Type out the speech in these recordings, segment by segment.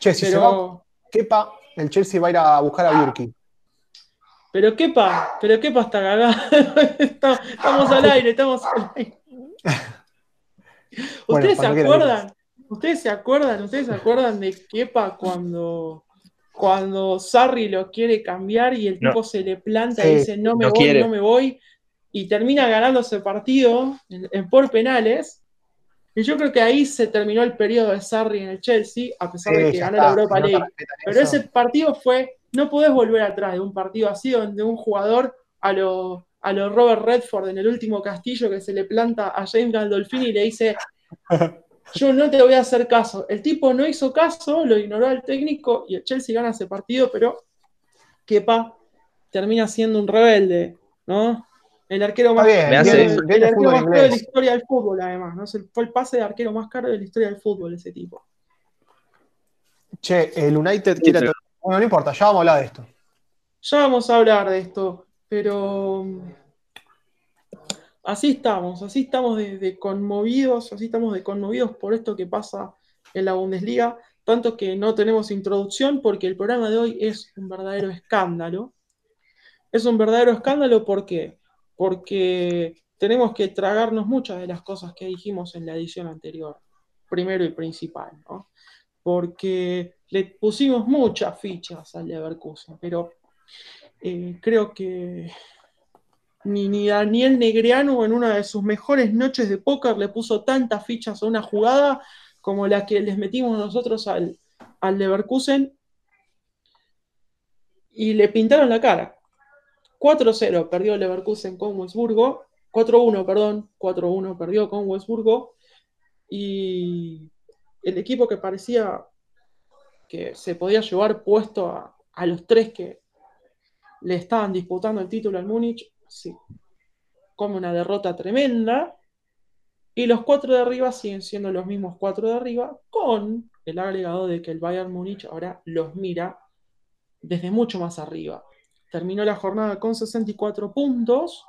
Che, si se va Kepa, el Chelsea va a ir a buscar a Burki. Pero Kepa, pero Kepa está cagado. estamos al aire, estamos al aire. ¿Ustedes se acuerdan? ¿Ustedes se acuerdan? ¿Ustedes se acuerdan de Kepa cuando, cuando Sarri lo quiere cambiar y el tipo se le planta y dice no me voy, no me voy? Y termina ganando ese partido en, por penales. Y yo creo que ahí se terminó el periodo de Sarri en el Chelsea, a pesar de que ganó la Europa League. Pero ese partido fue, no podés volver atrás de un partido así donde un jugador a lo a lo Robert Redford en el último castillo que se le planta a James Gandolfini y le dice, yo no te voy a hacer caso. El tipo no hizo caso, lo ignoró al técnico y el Chelsea gana ese partido, pero Kepa termina siendo un rebelde, ¿no? El arquero más, caro, de la historia del fútbol, además, ¿no? Fue el pase de arquero más caro de la historia del fútbol, ese tipo. Che, el United quiere... Bueno, no importa, ya vamos a hablar de esto. Ya vamos a hablar de esto. Pero así estamos, así estamos de, conmovidos, así estamos de conmovidos por esto que pasa en la Bundesliga, tanto que no tenemos introducción porque el programa de hoy es un verdadero escándalo. Es un verdadero escándalo ¿por qué? Porque tenemos que tragarnos muchas de las cosas que dijimos en la edición anterior, primero y principal, ¿no? Porque le pusimos muchas fichas al Leverkusen, pero eh, creo que ni, Daniel Negreanu en una de sus mejores noches de póker le puso tantas fichas a una jugada como la que les metimos nosotros al, al Leverkusen y le pintaron la cara. 4-0 perdió Leverkusen con Wolfsburgo, 4-1, perdón, 4-1 perdió con Wolfsburgo y el equipo que parecía que se podía llevar puesto a, a los tres que, le estaban disputando el título al Múnich, sí, como una derrota tremenda. Y los cuatro de arriba siguen siendo los mismos cuatro de arriba, con el agregado de que el Bayern Múnich ahora los mira desde mucho más arriba. Terminó la jornada con 64 puntos,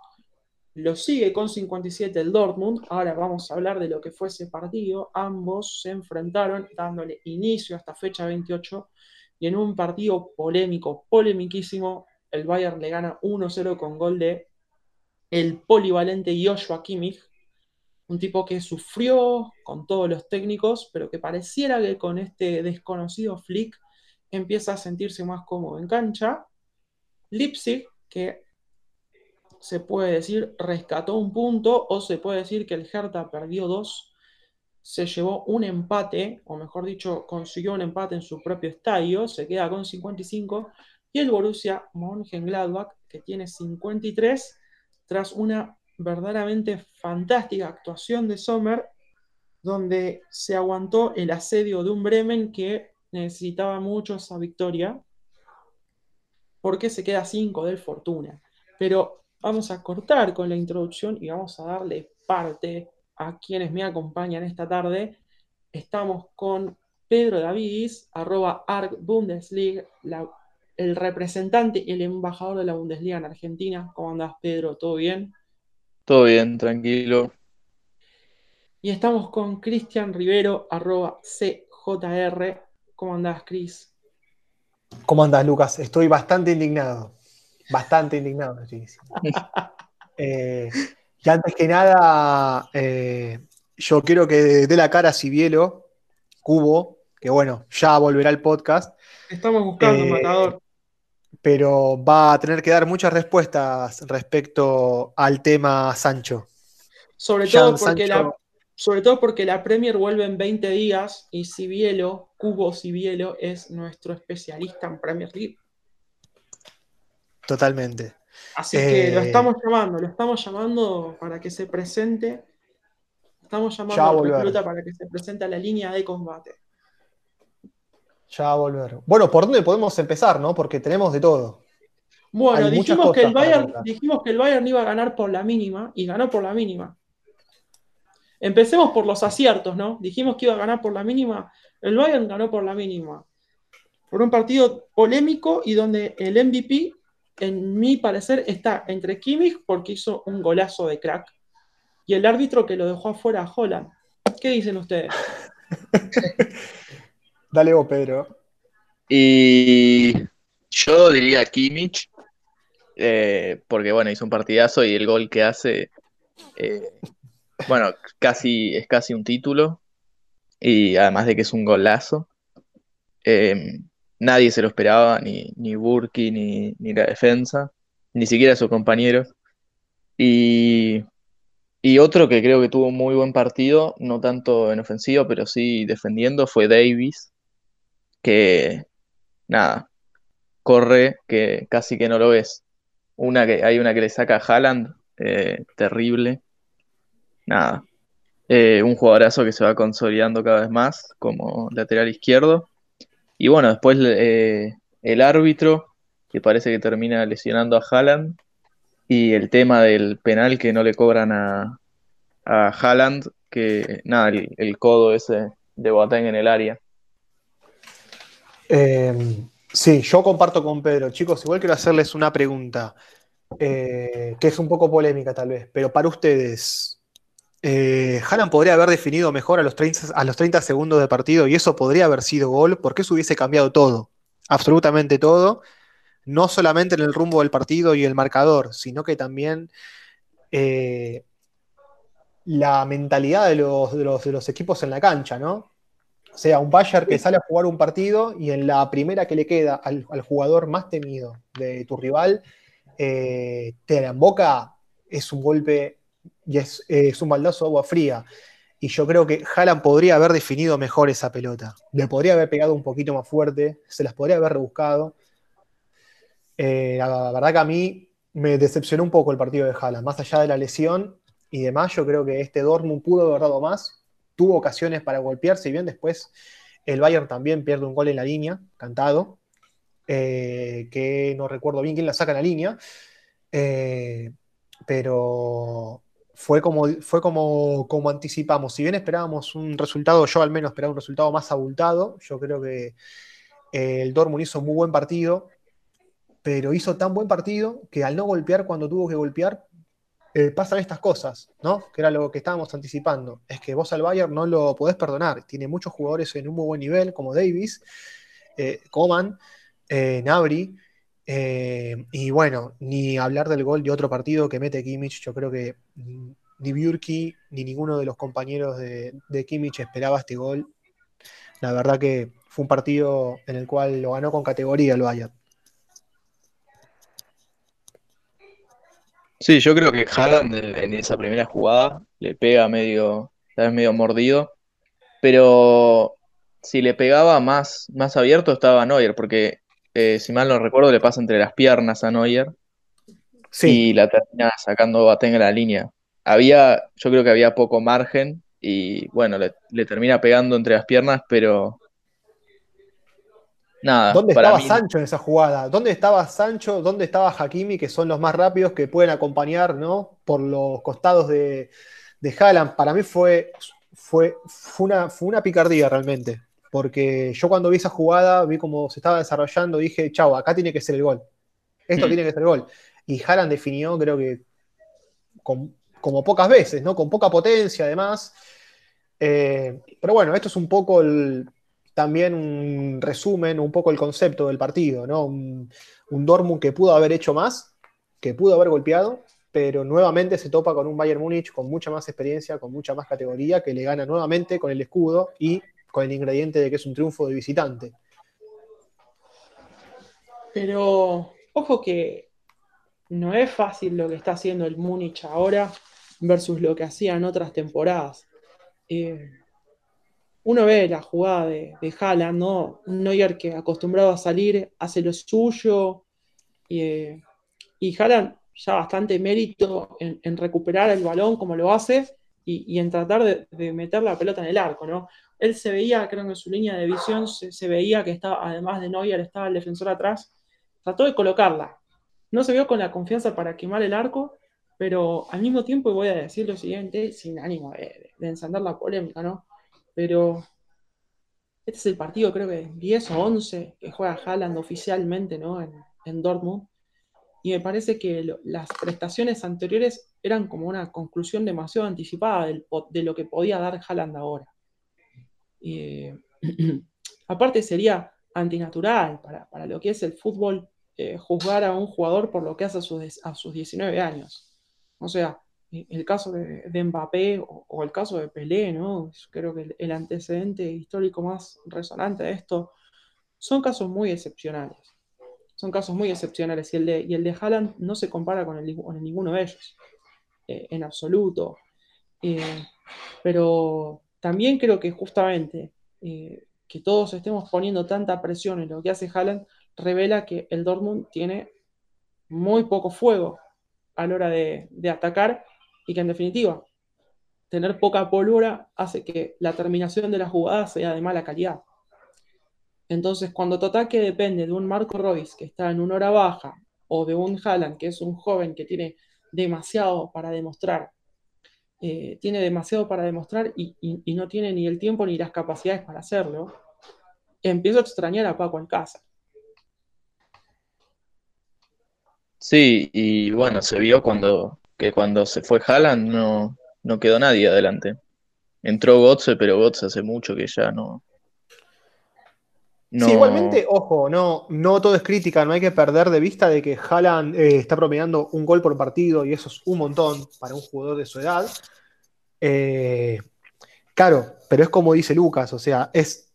lo sigue con 57 el Dortmund. Ahora vamos a hablar de lo que fue ese partido. Ambos se enfrentaron dándole inicio a esta fecha 28 y en un partido polémico, polemiquísimo, el Bayern le gana 1-0 con gol de el polivalente Joshua Kimmich, un tipo que sufrió con todos los técnicos, pero que pareciera que con este desconocido Flick empieza a sentirse más cómodo en cancha. Leipzig, que se puede decir rescató un punto, o se puede decir que el Hertha perdió dos, se llevó un empate, o mejor dicho, consiguió un empate en su propio estadio, se queda con 55, y el Borussia Mönchengladbach, que tiene 53, tras una verdaderamente fantástica actuación de Sommer, donde se aguantó el asedio de un Bremen que necesitaba mucho esa victoria, porque se queda 5 del Fortuna. Pero vamos a cortar con la introducción y vamos a darle parte a quienes me acompañan esta tarde. Estamos con Pedro Davidis, arroba ArcBundesliga, la el representante y el embajador de la Bundesliga en Argentina. ¿Cómo andás, Pedro? ¿Todo bien? Todo bien, tranquilo. Y estamos con Cristian Rivero, arroba CJR. ¿Cómo andás, Cris? ¿Cómo andás, Lucas? Estoy bastante indignado. Bastante indignado, eh, y antes que nada, eh, yo quiero que dé la cara a Cibielo, Cubo, que bueno, ya volverá al podcast. Estamos buscando, un eh, Matador pero va a tener que dar muchas respuestas respecto al tema Sancho. Sobre todo, porque la, sobre todo porque la Premier vuelve en 20 días y Cibielo, Cubo Cibielo, es nuestro especialista en Premier League. Totalmente. Así que lo eh, estamos llamando, lo estamos llamando para que se presente. Estamos llamando a recluta para que se presente a la línea de combate. Ya va a volver. Bueno, ¿por dónde podemos empezar, no? Porque tenemos de todo. Bueno, dijimos que, el Bayern, dijimos que el Bayern iba a ganar por la mínima y ganó por la mínima. Empecemos por los aciertos, ¿no? Dijimos que iba a ganar por la mínima. El Bayern ganó por la mínima. Por un partido polémico y donde el MVP, en mi parecer, está entre Kimmich porque hizo un golazo de crack y el árbitro que lo dejó afuera a Holland. ¿Qué dicen ustedes? Dale vos, Pedro. Y yo diría Kimmich, eh, porque bueno, hizo un partidazo y el gol que hace, eh, bueno, casi, es casi un título. Y además de que es un golazo. Eh, nadie se lo esperaba, ni, ni Burki, ni, ni la defensa, ni siquiera sus compañeros. Y, y otro que creo que tuvo un muy buen partido, no tanto en ofensivo, pero sí defendiendo, fue Davis, que nada, corre que casi que no lo ves. Una que, hay una que le saca a Haaland, eh, terrible. Nada. Eh, un jugadorazo que se va consolidando cada vez más como lateral izquierdo. Y bueno, después eh, el árbitro, que parece que termina lesionando a Haaland. Y el tema del penal que no le cobran a, a Haaland, que nada, el, codo ese de Boateng en el área. Eh, sí, yo comparto con Pedro. Chicos, igual quiero hacerles una pregunta, eh, que es un poco polémica tal vez, pero para ustedes, eh, Haaland podría haber definido mejor a los, 30, a los 30 segundos de partido y eso podría haber sido gol, porque eso hubiese cambiado todo, absolutamente todo, no solamente en el rumbo del partido y el marcador, sino que también eh, la mentalidad de los, de los, de los equipos en la cancha, ¿no? O sea, un Bayern que sale a jugar un partido y en la primera que le queda al, al jugador más temido de tu rival, eh, te la emboca, es un golpe y es, un baldazo de agua fría. Y yo creo que Haaland podría haber definido mejor esa pelota. Le podría haber pegado un poquito más fuerte, se las podría haber rebuscado. Eh, la verdad que a mí me decepcionó un poco el partido de Haaland. Más allá de la lesión y demás, yo creo que este Dortmund pudo haber dado más tuvo ocasiones para golpearse y bien después el Bayern también pierde un gol en la línea, cantado, eh, que no recuerdo bien quién la saca en la línea, eh, pero fue como, fue como, como anticipamos. Si bien esperábamos un resultado, yo al menos esperaba un resultado más abultado, yo creo que eh, el Dortmund hizo un muy buen partido, pero hizo tan buen partido que al no golpear cuando tuvo que golpear, eh, pasan estas cosas, ¿no? Que era lo que estábamos anticipando. Es que vos al Bayern no lo podés perdonar. Tiene muchos jugadores en un muy buen nivel, como Davis, eh, Coman, eh, Nabri. Y bueno, ni hablar del gol de otro partido que mete Kimmich. Yo creo que ni Bjurki ni ninguno de los compañeros de, de Kimmich esperaba este gol. La verdad que fue un partido en el cual lo ganó con categoría el Bayern. Sí, yo creo que Haaland en esa primera jugada le pega medio, vez medio mordido, pero si le pegaba más, más abierto estaba Neuer, porque eh, si mal no recuerdo le pasa entre las piernas a Neuer Sí, y la termina sacando Boateng a la línea. Había, yo creo que había poco margen y bueno, le, le termina pegando entre las piernas, pero nada, ¿Dónde estaba mí Sancho en esa jugada? ¿Dónde estaba Sancho? ¿Dónde estaba Hakimi, que son los más rápidos que pueden acompañar ¿no? por los costados de, de Haaland? Para mí fue, fue, fue, una, fue una picardía realmente. Porque yo cuando vi esa jugada, vi cómo se estaba desarrollando, dije, chau, acá tiene que ser el gol. Esto Mm. tiene que ser el gol. Y Haaland definió, creo que como pocas veces, ¿no? Con poca potencia, además. Eh, pero bueno, esto es un poco también un resumen, un poco el concepto del partido, ¿no? Un, un Dortmund que pudo haber hecho más, que pudo haber golpeado, pero nuevamente se topa con un Bayern Múnich con mucha más experiencia, con mucha más categoría, que le gana nuevamente con el escudo y con el ingrediente de que es un triunfo de visitante. Pero ojo que no es fácil lo que está haciendo el Múnich ahora versus lo que hacía en otras temporadas. Eh, uno ve la jugada de, de Haaland, ¿no? Un Neuer que acostumbrado a salir hace lo suyo y, eh, y ya bastante mérito en, en recuperar el balón como lo hace y, y en tratar de, de, meter la pelota en el arco, ¿no? Él se veía, creo que en su línea de visión se, se veía que estaba, además de Neuer, estaba el defensor atrás, trató de colocarla. No se vio con la confianza para quemar el arco, pero al mismo tiempo voy a decir lo siguiente, sin ánimo de, de encender la polémica, ¿no? Pero este es el partido, creo que 10 o 11 que juega Haaland oficialmente, ¿no? En, Dortmund. Y me parece que las prestaciones anteriores eran como una conclusión demasiado anticipada de lo que podía dar Haaland ahora. Eh, aparte sería antinatural para lo que es el fútbol, eh, juzgar a un jugador por lo que hace a sus, a sus 19 años. O sea, el caso de, Mbappé o, el caso de Pelé, ¿no? Creo que el, antecedente histórico más resonante de esto son casos muy excepcionales. Son casos muy excepcionales y el de, y el de Haaland no se compara con ninguno de ellos, eh, en absoluto. Eh, pero también creo que justamente eh, que todos estemos poniendo tanta presión en lo que hace Haaland revela que el Dortmund tiene muy poco fuego a la hora de, atacar y que en definitiva, tener poca pólvora hace que la terminación de la jugada sea de mala calidad. Entonces, cuando tu ataque depende de un Marco Royce que está en una hora baja o de un Haaland que es un joven que tiene demasiado para demostrar, eh, tiene demasiado para demostrar y, no tiene ni el tiempo ni las capacidades para hacerlo, empiezo a extrañar a Paco en Sí, y bueno, se vio cuando que cuando se fue Haaland no, no quedó nadie adelante. Entró Gotze, pero Gotze hace mucho que ya no. Sí, igualmente, ojo, no, no todo es crítica, no hay que perder de vista de que Haaland eh, está promediando un gol por partido y eso es un montón para un jugador de su edad. Eh, claro, pero es como dice Lucas, o sea, es,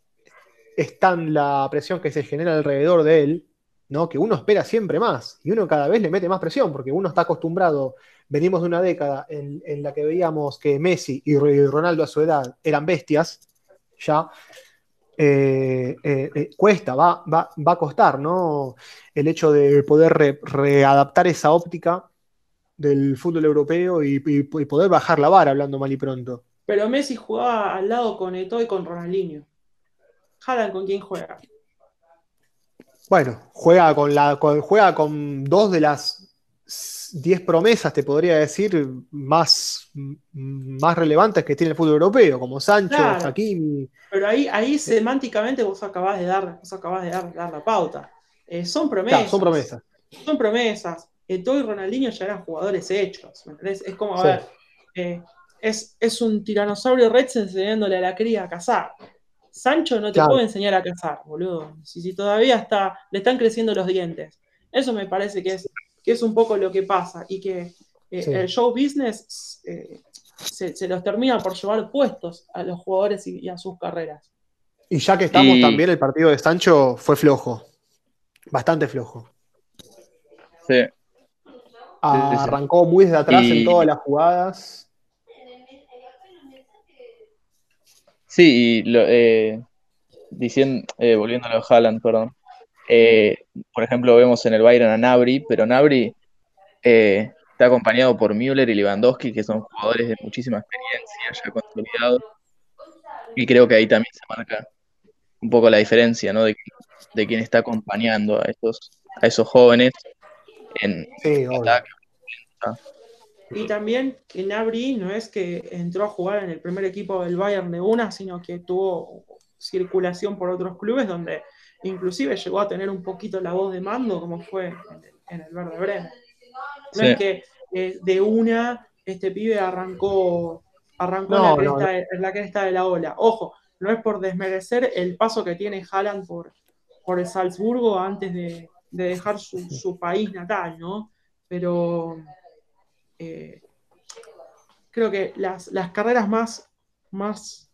es tan la presión que se genera alrededor de él, ¿no? Que uno espera siempre más y uno cada vez le mete más presión porque uno está acostumbrado venimos de una década en, la que veíamos que Messi y Ronaldo a su edad eran bestias, ya. Eh, eh, eh, cuesta, va, va, a costar, ¿no? El hecho de poder readaptar esa óptica del fútbol europeo y, poder bajar la vara, hablando mal y pronto. Pero Messi jugaba al lado con Eto y con Ronaldinho. Jalan con quién juega. Bueno, juega con, la, juega con dos de las 10 promesas, te podría decir, más, más relevantes que tiene el fútbol europeo, como Sancho, Hakimi. Pero ahí, ahí semánticamente vos acabás de dar, vos acabás de dar, la pauta. Eh, son promesas. son promesas. Son promesas. Eto'o y Ronaldinho ya eran jugadores hechos. Es como, a ver, eh, es, es, un tiranosaurio Rex enseñándole a la cría a cazar. Sancho no te puede enseñar a cazar, boludo. Si, si todavía está, le están creciendo los dientes. Eso me parece que es que es un poco lo que pasa y que eh, el show business eh, se, los termina por llevar puestos a los jugadores y, a sus carreras. Y ya que estamos también, el partido de Sancho fue flojo, bastante flojo. Sí. arrancó muy desde atrás en todas las jugadas. Sí, y eh, diciendo, volviendo a lo de Haaland, perdón. Eh, por ejemplo, vemos en el Bayern a Nabri, pero Nabri eh, está acompañado por Müller y Lewandowski, que son jugadores de muchísima experiencia, ya consolidados. Y creo que ahí también se marca un poco la diferencia, ¿no? De, de quién está acompañando a esos, a esos jóvenes en ataque. Y también que Nabri no es que entró a jugar en el primer equipo del Bayern de una, sino que tuvo circulación por otros clubes donde inclusive llegó a tener un poquito la voz de mando, como fue en el, Verde Bremen. No es que eh, de una este pibe arrancó, arrancó en, la cresta, de la ola. Ojo, no es por desmerecer el paso que tiene Haaland por, por el Salzburgo antes de, dejar su, país natal, ¿no? Pero eh, creo que las, carreras más, más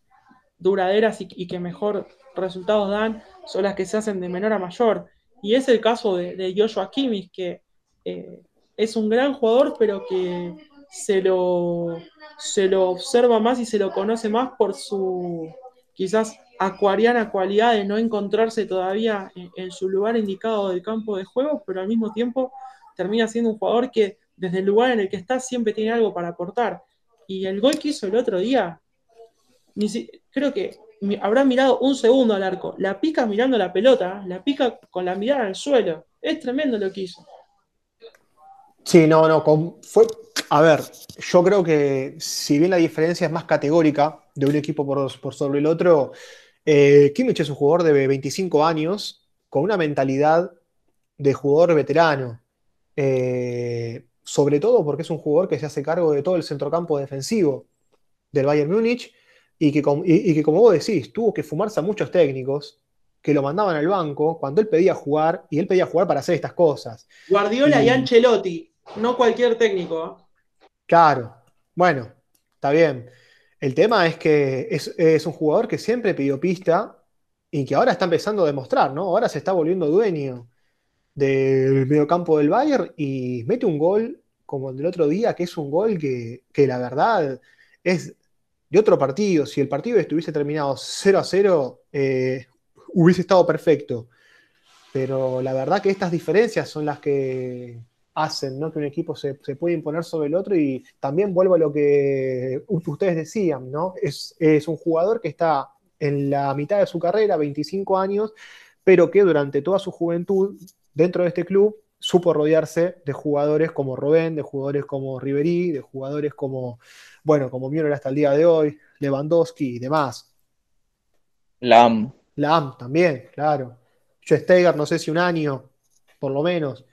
duraderas y que mejor resultados dan son las que se hacen de menor a mayor. Y es el caso de, de Joshua que eh, es un gran jugador, pero que se lo, se lo observa más y se lo conoce más por su quizás acuariana cualidad de no encontrarse todavía en, su lugar indicado del campo de juego, pero al mismo tiempo termina siendo un jugador que desde el lugar en el que está siempre tiene algo para aportar. Y el gol que hizo el otro día, creo que habrá mirado un segundo al arco. La pica mirando la pelota, la pica con la mirada al suelo. Es tremendo lo que hizo. Sí, no, no. fue, a ver, yo creo que si bien la diferencia es más categórica de un equipo por, sobre el otro, eh, Kimmich es un jugador de 25 años con una mentalidad de jugador veterano. Eh, sobre todo porque es un jugador que se hace cargo de todo el centrocampo defensivo del Bayern Múnich y que, como vos decís, tuvo que fumarse a muchos técnicos que lo mandaban al banco cuando él pedía jugar y él pedía jugar para hacer estas cosas. Guardiola y, Ancelotti, no cualquier técnico. ¿eh? Claro, bueno, está bien. El tema es que es, un jugador que siempre pidió pista y que ahora está empezando a demostrar, ¿no? Ahora se está volviendo dueño del mediocampo del Bayern y mete un gol como el del otro día, que es un gol que, que la verdad es de otro partido. Si el partido estuviese terminado 0 a 0, eh, hubiese estado perfecto. Pero la verdad que estas diferencias son las que hacen ¿no? que un equipo se, se, imponer sobre el otro y también vuelvo a lo que ustedes decían, ¿no? Es, es, un jugador que está en la mitad de su carrera, 25 años, pero que durante toda su juventud dentro de este club supo rodearse de jugadores como Robén, de jugadores como Riverí, de jugadores como, bueno, como Müller hasta el día de hoy, Lewandowski y demás. Lam. Lam también, claro. Steiger, no sé si un año, por lo menos,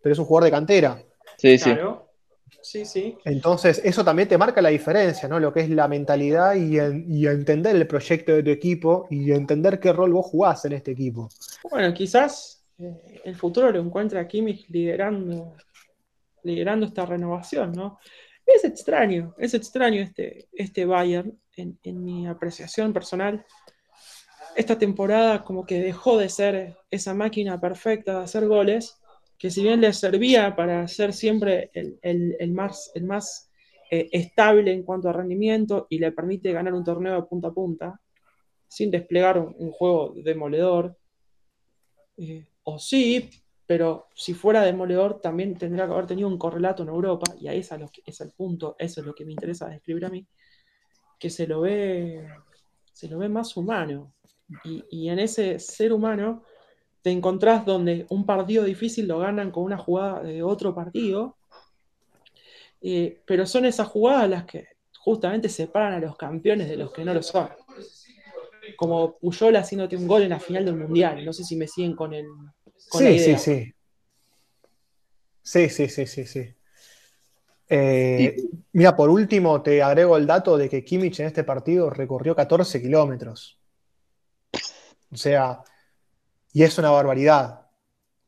pero es un jugador de cantera. Sí, claro. sí. Sí, sí. Entonces, eso también te marca la diferencia, ¿no? Lo que es la mentalidad y, y, entender el proyecto de tu equipo y entender qué rol vos jugás en este equipo. Bueno, quizás eh, el futuro lo encuentra a Kimmich liderando, liderando esta renovación, ¿no? Es extraño, es extraño este, este Bayern en, mi apreciación personal. Esta temporada como que dejó de ser esa máquina perfecta de hacer goles, que si bien le servía para ser siempre el, más, el más eh, estable en cuanto a rendimiento y le permite ganar un torneo de punta a punta, sin desplegar un, juego demoledor, eh, o sí, pero si fuera demoledor también tendría que haber tenido un correlato en Europa, y ahí es, es el punto, eso es lo que me interesa describir a mí, que se lo ve, se lo ve más humano. Y, en ese ser humano te encontrás donde un partido difícil lo ganan con una jugada de otro partido, eh, pero son esas jugadas las que justamente separan a los campeones de los que no lo son como Puyol haciéndote un gol en la final del Mundial. No sé si me siguen con el. sí, sí, sí. Sí, sí, sí, sí, sí. Eh, mira, por último, te agrego el dato de que Kimmich en este partido recorrió 14 kilómetros. O sea, y es una barbaridad.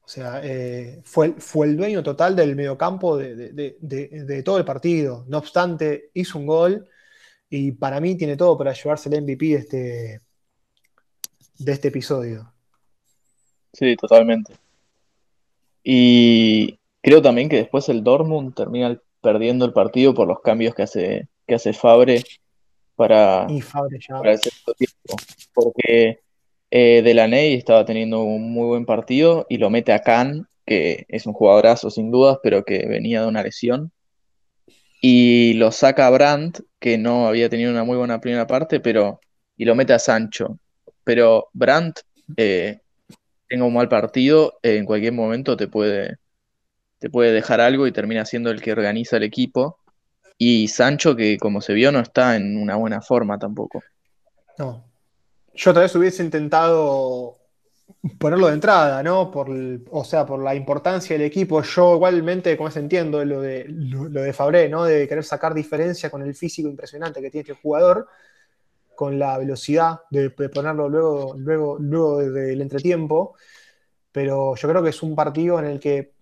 O sea, eh, fue, fue, el dueño total del mediocampo de, de, todo el partido. No obstante, hizo un gol y para mí tiene todo para llevarse el MVP de este, de este episodio. Sí, totalmente. Y creo también que después el Dortmund termina perdiendo el partido por los cambios que hace, que hace Fabre para, y Fabre ya. el tiempo. Porque eh, Delaney estaba teniendo un muy buen partido y lo mete a Kahn, que es un jugadorazo sin dudas, pero que venía de una lesión. Y lo saca a Brandt, que no había tenido una muy buena primera parte, pero y lo mete a Sancho pero Brandt eh, tenga un mal partido, en cualquier momento te puede, te puede dejar algo y termina siendo el que organiza el equipo. Y Sancho, que como se vio, no está en una buena forma tampoco. No. Yo tal vez hubiese intentado ponerlo de entrada, ¿no? Por, o sea, por la importancia del equipo. Yo igualmente, como se entiendo, lo de, lo, de Fabré, ¿no? De querer sacar diferencia con el físico impresionante que tiene este jugador con la velocidad de, ponerlo luego, luego, luego del entretiempo, pero yo creo que es un partido en el que,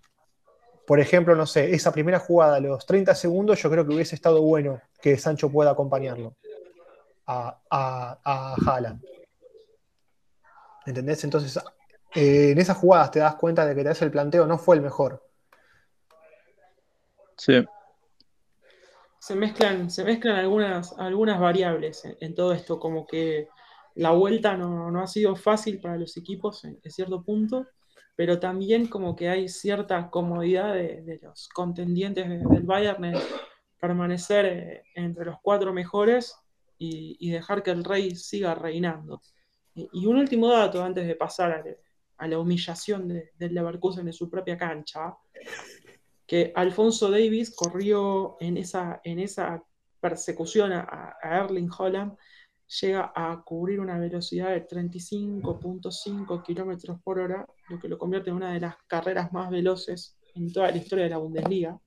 por ejemplo, no sé, esa primera jugada a los 30 segundos, yo creo que hubiese estado bueno que Sancho pueda acompañarlo a, a, a Haaland. ¿Entendés? Entonces, eh, en esas jugadas te das cuenta de que te hace el planteo no fue el mejor. Sí se mezclan, se mezclan algunas, algunas variables en, todo esto, como que la vuelta no, ha sido fácil para los equipos en, cierto punto, pero también como que hay cierta comodidad de, los contendientes del Bayern en permanecer eh, entre los cuatro mejores y, dejar que el rey siga reinando. Y, un último dato antes de pasar a, la humillación del Leverkusen en su propia cancha que Alfonso Davis corrió en esa, en esa persecución a, Erling Holland, llega a cubrir una velocidad de 35.5 kilómetros por hora, lo que lo convierte en una de las carreras más veloces en toda la historia de la Bundesliga.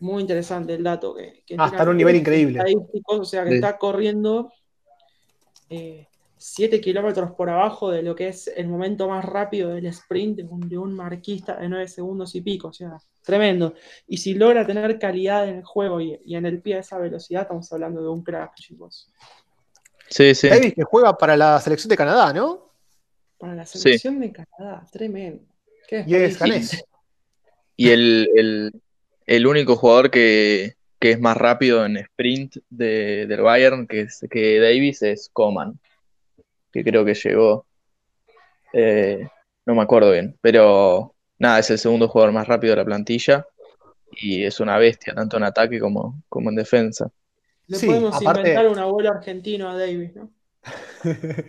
Muy interesante el dato que, que ah, está en un nivel increíble. O sea que está corriendo eh, 7 kilómetros por abajo de lo que es el momento más rápido del sprint de un, de un marquista de 9 segundos y pico. O sea, tremendo. Y si logra tener calidad en el juego y, y en el pie a esa velocidad, estamos hablando de un crack, chicos. Sí, sí. Davis que juega para la selección de Canadá, ¿no? Para la selección de Canadá, tremendo. ¿Qué Y es ganés. Y el, el- el único jugador que, que es más rápido en sprint de- del Bayern que, es- que Davis es Coman, que creo que llegó, eh, no me acuerdo bien, pero nada, es el segundo jugador más rápido de la plantilla y es una bestia, tanto en ataque como, como en defensa. Le Sí, podemos aparte- inventar un abuelo argentino a Davis, ¿no?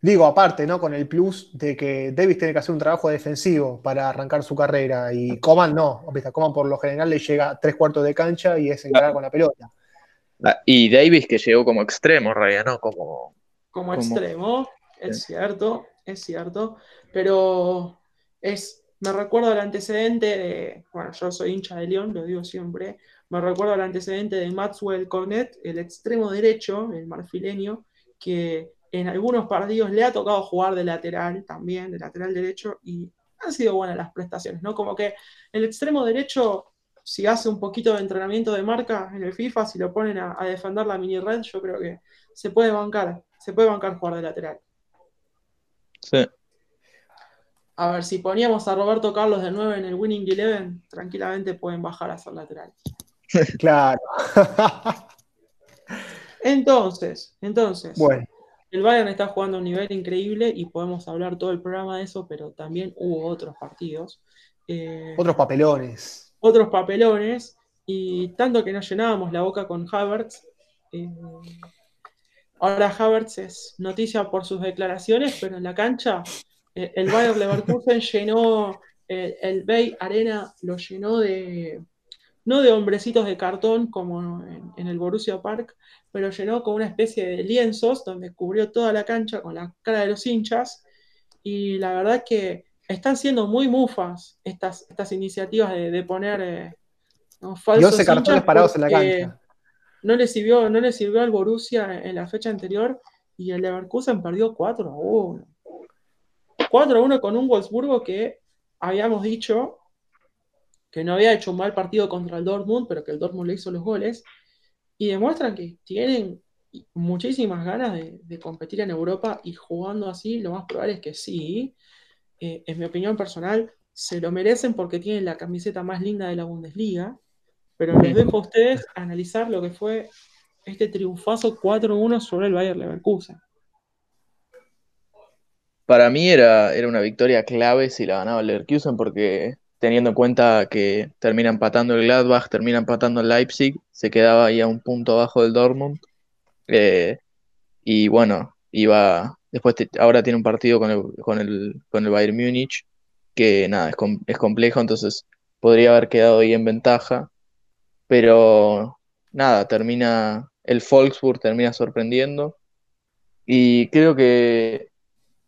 Digo, aparte, ¿no? Con el plus de que Davis tiene que hacer un trabajo defensivo para arrancar su carrera y Coman no. ¿viste? Coman por lo general le llega tres cuartos de cancha y es encarar con la pelota. Ah, Y Davis que llegó como extremo, Raya, ¿no? Como, como Como- extremo, es cierto, es cierto, pero es, me recuerdo el antecedente de, bueno, yo soy hincha de León, lo digo siempre, me recuerdo el antecedente de Maxwell Cornet, el extremo derecho, el marfileño, que en algunos partidos le ha tocado jugar de lateral también, de lateral derecho, y han sido buenas las prestaciones, ¿no? Como que el extremo derecho, si hace un poquito de entrenamiento de marca en el FIFA, si lo ponen a, a defender la mini red, yo creo que se puede bancar, se puede bancar jugar de lateral. sí. A ver, si poníamos a Roberto Carlos de 9 en el Winning Eleven, tranquilamente pueden bajar a ser lateral. Claro. Entonces, entonces, bueno, el Bayern está jugando a un nivel increíble y podemos hablar todo el programa de eso, pero también hubo otros partidos. eh, otros papelones. otros papelones y tanto que nos llenábamos la boca con Havertz. eh, ahora Havertz es noticia por sus declaraciones, pero en la cancha eh, el Bayer Leverkusen llenó eh, el Bay Arena, lo llenó de no de hombrecitos de cartón como en, en el Borussia Park, pero llenó con una especie de lienzos donde cubrió toda la cancha con la cara de los hinchas y la verdad que están siendo muy mufas estas, estas iniciativas de, de poner eh, falsos 11 cartones parados en la cancha. No le sirvió, no le sirvió al Borussia en la fecha anterior y el Leverkusen perdió 4 a 1. 4 a 1 con un Wolfsburgo que habíamos dicho que no había hecho un mal partido contra el Dortmund, pero que el Dortmund le hizo los goles, y demuestran que tienen muchísimas ganas de, competir en Europa y jugando así, lo más probable es que sí. Eh, en mi opinión personal, se lo merecen porque tienen la camiseta más linda de la Bundesliga, pero les dejo a ustedes analizar lo que fue este triunfazo 4-1 sobre el Bayer Leverkusen. Para mí era, era una victoria clave si la ganaba el Leverkusen porque teniendo en cuenta que termina empatando el Gladbach, termina empatando el Leipzig, se quedaba ahí a un punto abajo del Dortmund. Eh, y bueno, iba. Después te- ahora tiene un partido con el, con el, con el Bayern Múnich, que nada, es, com- es complejo, entonces podría haber quedado ahí en ventaja. Pero nada, termina. El Wolfsburg termina sorprendiendo. Y creo que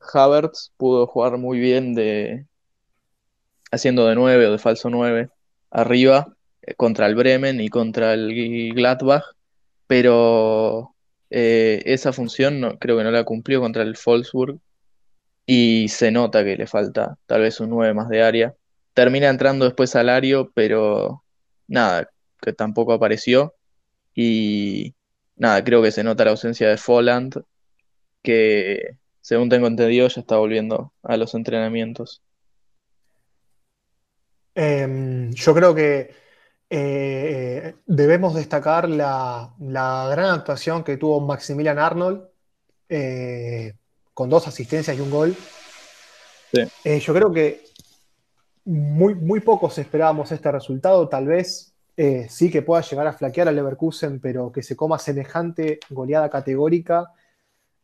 Havertz pudo jugar muy bien de haciendo de 9 o de falso 9 arriba eh, contra el Bremen y contra el Gladbach, pero eh, esa función no, creo que no la cumplió contra el Wolfsburg y se nota que le falta tal vez un 9 más de área. Termina entrando después al Ario, pero nada, que tampoco apareció y nada, creo que se nota la ausencia de Folland, que según tengo entendido ya está volviendo a los entrenamientos. Eh, yo creo que eh, debemos destacar la, la gran actuación que tuvo Maximilian Arnold eh, con dos asistencias y un gol. Sí. Eh, yo creo que muy, muy pocos esperábamos este resultado, tal vez eh, sí que pueda llegar a flaquear al Leverkusen, pero que se coma semejante goleada categórica.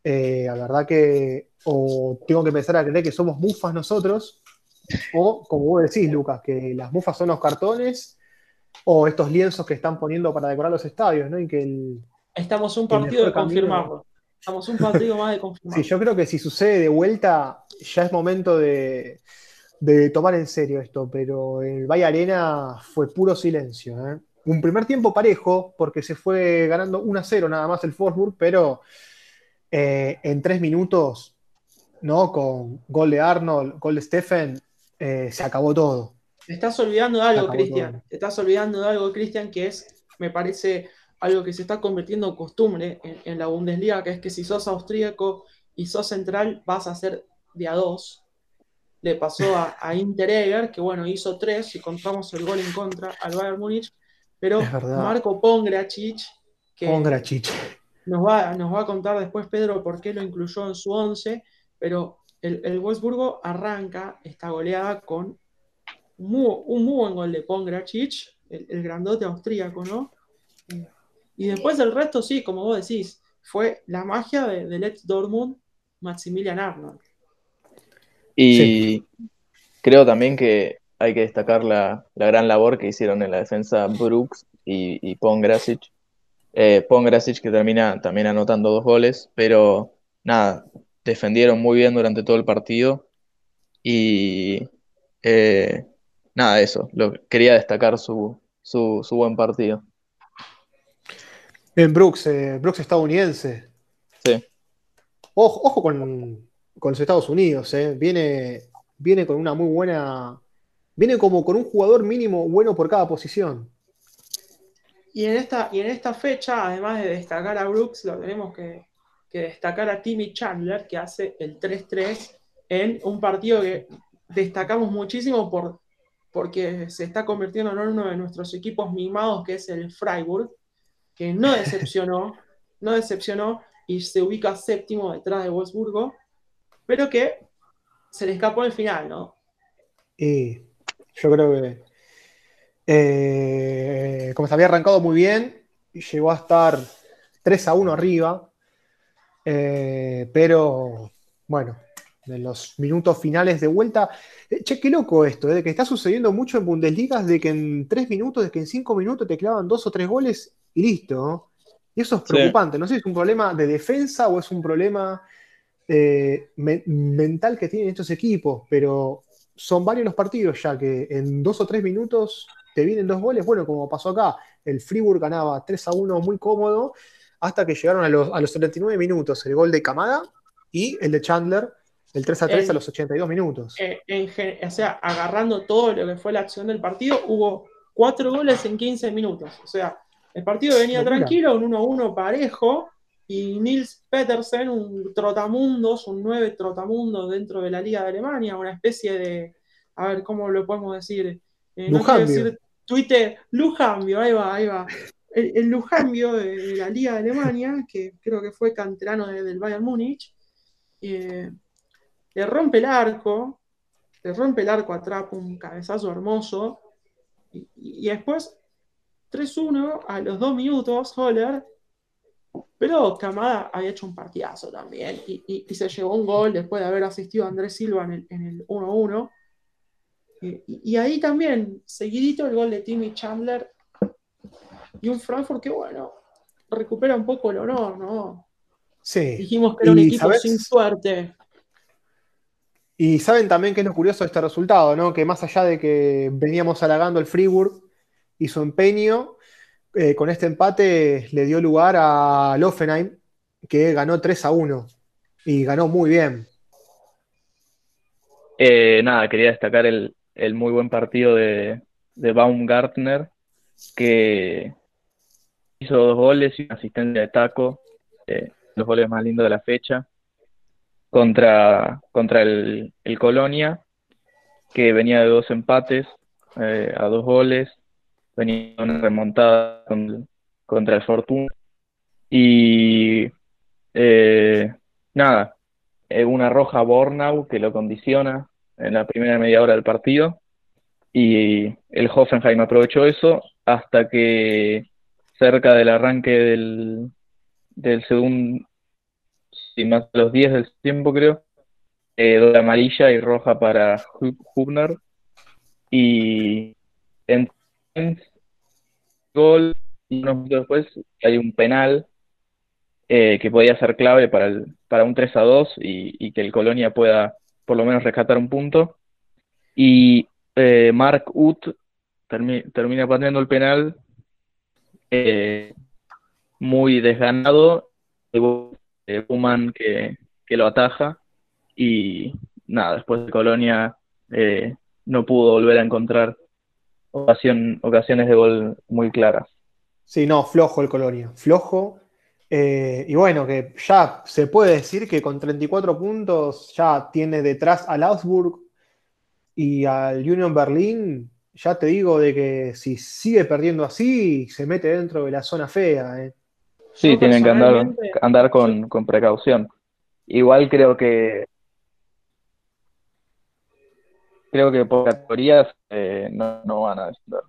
eh, la verdad que o tengo que empezar a creer que somos mufas nosotros, o como vos decís, Lucas, que las mufas son los cartones o estos lienzos que están poniendo para decorar los estadios, ¿no? Y que el, Estamos un partido de confirmarlo. Estamos un partido más de confirmarlo. Sí, yo creo que si sucede de vuelta, ya es momento de, de tomar en serio esto, pero el Valle Arena fue puro silencio. ¿eh? Un primer tiempo parejo, porque se fue ganando 1 a 0 nada más el Forsburg, pero eh, en tres minutos, ¿no? Con gol de Arnold, gol de Stephen, eh, se acabó todo. Te estás olvidando de algo, Cristian. Te estás olvidando de algo, Cristian, que es, me parece, algo que se está convirtiendo en costumbre en, la Bundesliga, que es que si sos austríaco y sos central, vas a ser de a dos. Le pasó a, a Interegger, que bueno, hizo tres, y contamos el gol en contra al Bayern Múnich, pero Marco Pongracic, que Nos, va, nos va a contar después Pedro por qué lo incluyó en su once, pero el, el Wolfsburgo arranca esta goleada con un muy, buen gol de Pongracic, el, el grandote austríaco, ¿no? Y después el resto, sí, como vos decís, fue la magia de, de Let's Dortmund, Maximilian Arnold. Y creo también que hay que destacar la, gran labor que hicieron en la defensa Brooks y, y Pongrasic. Eh, Pongrasic que termina también anotando dos goles, pero nada, defendieron muy bien durante todo el partido y eh, nada, eso, lo, quería destacar su, su buen partido. En Brooks, eh, Brooks estadounidense. Sí. Ojo, con, los Estados Unidos, eh. viene, viene con una muy buena. Viene como con un jugador mínimo bueno por cada posición. Y en esta, y en esta fecha, además de destacar a Brooks, lo tenemos que, destacar a Timmy Chandler, que hace el 3-3 en un partido que destacamos muchísimo por, porque se está convirtiendo en uno de nuestros equipos mimados, que es el Freiburg que no decepcionó, no decepcionó y se ubica séptimo detrás de Wolfsburgo, pero que se le escapó el final, ¿no? Y yo creo que eh, como se había arrancado muy bien, llegó a estar 3 a 1 arriba, eh, pero bueno, en los minutos finales de vuelta. Eh, che, qué loco esto, de que está sucediendo mucho en Bundesliga, de que en 3 minutos, de que en 5 minutos te clavan dos o tres goles y listo. Y eso es preocupante. No sé si es un problema de defensa o es un problema eh, mental que tienen estos equipos, pero son varios los partidos ya que en dos o tres minutos te vienen dos goles. Bueno, como pasó acá, el Fribourg ganaba 3 a 1 muy cómodo hasta que llegaron a los, a los 39 minutos el gol de Camada y el de Chandler, el 3 a 3 a los 82 minutos. o sea, agarrando todo lo que fue la acción del partido, hubo cuatro goles en 15 minutos. O sea, el partido venía tranquilo, un 1-1 parejo, y Nils Petersen, un trotamundos, un 9 trotamundos dentro de la Liga de Alemania, una especie de, a ver, ¿cómo lo podemos decir? Eh, no quiero decir Twitter, Lujambio, ahí va, ahí va. El, Lujambio de, la Liga de Alemania, que creo que fue canterano del Bayern Múnich, eh, le rompe el arco, le rompe el arco atrás, un cabezazo hermoso, y después 3-1 a los dos minutos, Holler. Pero Camada había hecho un partidazo también y, se llevó un gol después de haber asistido a Andrés Silva en el 1-1. y, ahí también, seguidito el gol de Timmy Chandler y un Frankfurt que, bueno, recupera un poco el honor, ¿no? Sí. Dijimos que era un equipo sin suerte. Y saben también que es lo curioso de este resultado, ¿no? Que más allá de que veníamos halagando el Fribourg, y su empeño eh, con este empate le dio lugar a Loffenheim, que ganó 3 a 1 y ganó muy bien. Eh, nada, quería destacar el, muy buen partido de, Baumgartner, que hizo dos goles y una asistencia de taco, eh, los goles más lindos de la fecha, contra, contra el, Colonia, que venía de dos empates a dos goles, venía una remontada contra el Fortuna. Y eh, nada, eh, una roja Bornau que lo condiciona en la primera media hora del partido. Y el Hoffenheim aprovechó eso hasta que cerca del arranque del, del segundo, y más los 10 del tiempo creo, eh, doble amarilla y roja para Hubner. Y en gol y unos minutos después hay un penal eh, que podía ser clave para, el, para un 3 a 2 y, que el Colonia pueda por lo menos rescatar un punto. Y eh, Mark Ut termina pateando el penal eh, muy desganado. eh, Buman que, que, lo ataja y nada, después de Colonia eh, no pudo volver a encontrar ocasión, ocasiones de gol muy claras. Sí, no, flojo el Colonia, flojo. Eh, y bueno, que ya se puede decir que con 34 puntos ya tiene detrás al Augsburg y al Union Berlin. Ya te digo de que si sigue perdiendo así, se mete dentro de la zona fea. ¿eh? Sí, tienen que andar, andar con, con precaución. Igual creo que creo que por categorías eh, no, van a descender.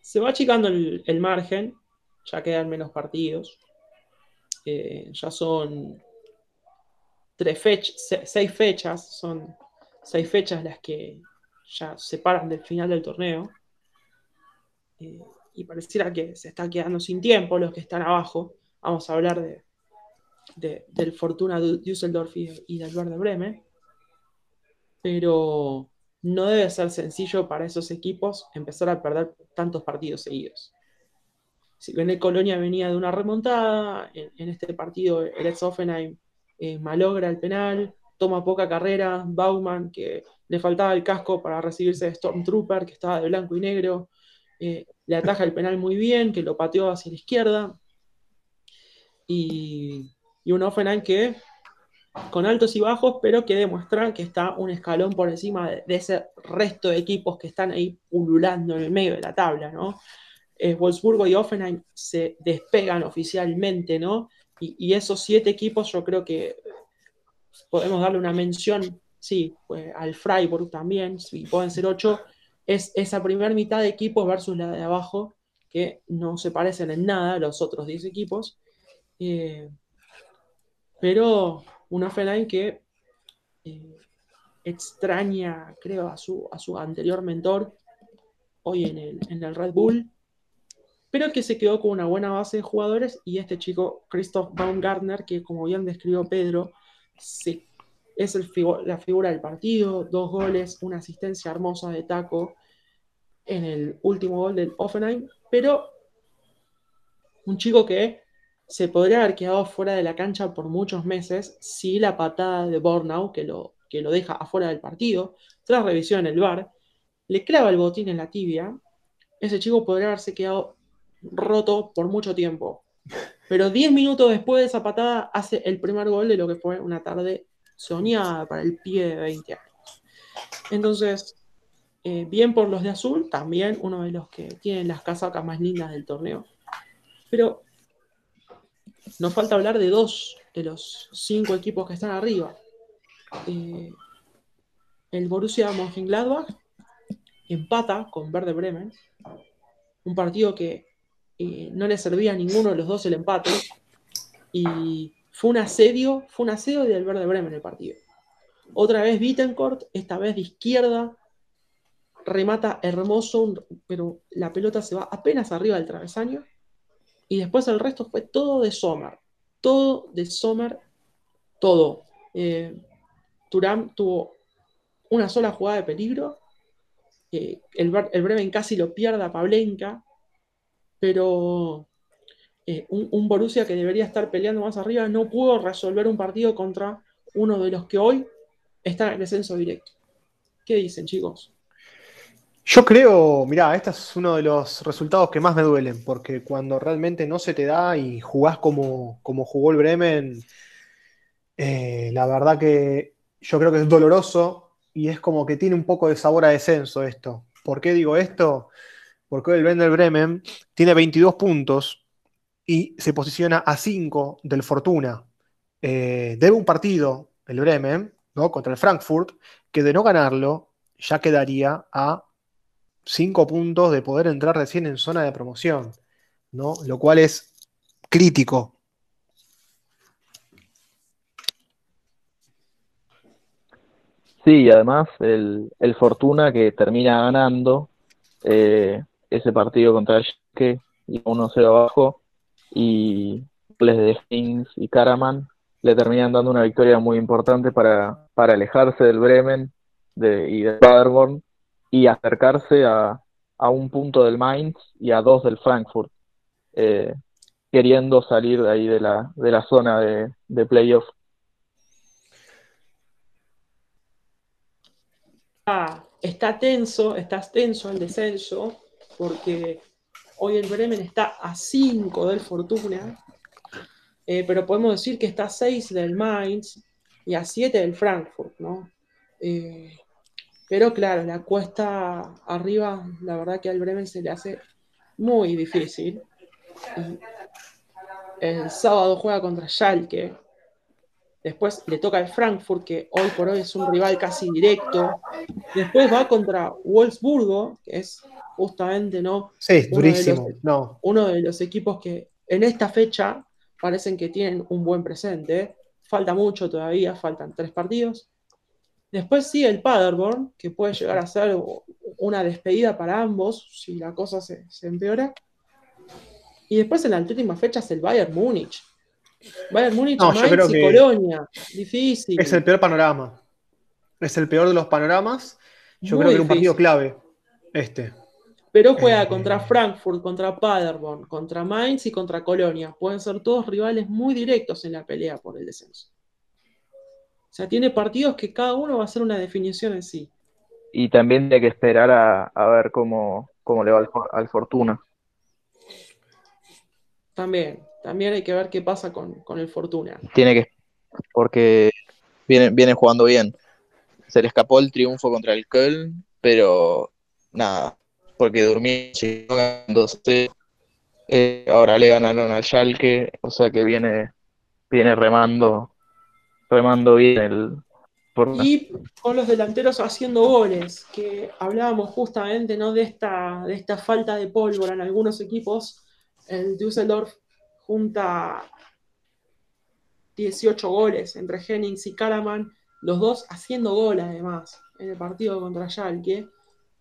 Se va achicando el, margen, ya quedan menos partidos. Eh, ya son tres fechas, seis fechas, son seis fechas las que ya separan del final del torneo. Eh, y pareciera que se está quedando sin tiempo los que están abajo. Vamos a hablar de, del Fortuna Düsseldorf y, y del Werder Bremen pero no debe ser sencillo para esos equipos empezar a perder tantos partidos seguidos. Si bien el Colonia venía de una remontada, en, este partido el ex Offenheim eh, malogra el penal, toma poca carrera, Bauman, que le faltaba el casco para recibirse de Stormtrooper, que estaba de blanco y negro, eh, le ataja el penal muy bien, que lo pateó hacia la izquierda, y, y un Offenheim que con altos y bajos, pero que demuestran que está un escalón por encima de, ese resto de equipos que están ahí pululando en el medio de la tabla, ¿no? Eh, Wolfsburgo y Offenheim se despegan oficialmente, ¿no? Y, esos siete equipos yo creo que podemos darle una mención, sí, pues, al Freiburg también, si pueden ser ocho, es esa primera mitad de equipos versus la de abajo, que no se parecen en nada a los otros diez equipos. Eh, pero una Offenheim que eh, extraña, creo, a su, a su anterior mentor hoy en el, en el Red Bull, pero que se quedó con una buena base de jugadores y este chico, Christoph Baumgartner, que como bien describió Pedro, es el la figura del partido, dos goles, una asistencia hermosa de taco en el último gol del Offenheim, pero un chico que se podría haber quedado fuera de la cancha por muchos meses si la patada de Bornau, que lo, que lo deja afuera del partido, tras revisión en el bar, le clava el botín en la tibia, ese chico podría haberse quedado roto por mucho tiempo. Pero 10 minutos después de esa patada hace el primer gol de lo que fue una tarde soñada para el pie de 20 años. Entonces, eh, bien por los de azul, también uno de los que tienen las casacas más lindas del torneo. Pero nos falta hablar de dos de los cinco equipos que están arriba. Eh, el Borussia Mönchengladbach empata con Verde Bremen, un partido que eh, no le servía a ninguno de los dos el empate y fue un asedio, fue un asedio del Verde Bremen el partido. Otra vez Bittencourt, esta vez de izquierda, remata hermoso, pero la pelota se va apenas arriba del travesaño y después el resto fue todo de Sommer. Todo de Sommer, todo. Eh, Turán tuvo una sola jugada de peligro. el, el, Bremen casi lo pierde a Pablenka. Pero eh, un, Borussia que debería estar peleando más arriba no pudo resolver un partido contra uno de los que hoy está en descenso directo. ¿Qué dicen, chicos? Yo creo, mirá, este es uno de los resultados que más me duelen, porque cuando realmente no se te da y jugás como, como jugó el Bremen, eh, la verdad que yo creo que es doloroso y es como que tiene un poco de sabor a descenso esto. ¿Por qué digo esto? Porque el Werder Bremen tiene 22 puntos y se posiciona a 5 del Fortuna. Eh, debe un partido, el Bremen, ¿no? contra el Frankfurt, que de no ganarlo ya quedaría a cinco puntos de poder entrar recién en zona de promoción, ¿no? Lo cual es crítico. Sí, y además el, Fortuna que termina ganando eh, ese partido contra el que y 1-0 abajo, y les de Sphinx y Karaman le terminan dando una victoria muy importante para, para alejarse del Bremen de, y de Paderborn y acercarse a, a un punto del Mainz y a dos del Frankfurt. Eh, queriendo salir de ahí de la, de la zona de, de playoff. Ah, está tenso, está tenso el descenso, porque hoy el Bremen está a 5 del Fortuna, eh, pero podemos decir que está a 6 del Mainz y a 7 del Frankfurt, ¿no? Eh, pero claro, la cuesta arriba, la verdad que al Bremen se le hace muy difícil. el sábado juega contra Schalke. Después le toca al Frankfurt, que hoy por hoy es un rival casi directo. Después va contra Wolfsburgo, que es justamente ¿no? Sí, durísimo. no. uno de los equipos que en esta fecha parecen que tienen un buen presente. Falta mucho todavía, faltan tres partidos. Después sigue el Paderborn, que puede llegar a ser una despedida para ambos si la cosa se, empeora. Y después en la última fecha es el Bayern Múnich. Bayern Múnich, Mainz y Colonia. Difícil. Es el peor panorama. Es el peor de los panoramas. Yo creo que es un partido clave. Este. Pero juega eh, contra Frankfurt, contra Paderborn, contra Mainz y contra Colonia. Pueden ser todos rivales muy directos en la pelea por el descenso. O sea, tiene partidos que cada uno va a ser una definición en sí. Y también hay que esperar a, ver cómo, cómo, le va al, Fortuna. También, también hay que ver qué pasa con, el Fortuna. Tiene que, porque viene, viene jugando bien. Se le escapó el triunfo contra el Köln, pero nada, porque durmió entonces eh, ahora le ganaron al Schalke, o sea que viene, viene remando, remando bien el y con los delanteros haciendo goles, que hablábamos justamente ¿no? de, esta, de esta falta de pólvora en algunos equipos. El Düsseldorf junta 18 goles entre Jennings y Karaman, los dos haciendo gol además en el partido contra Schalke.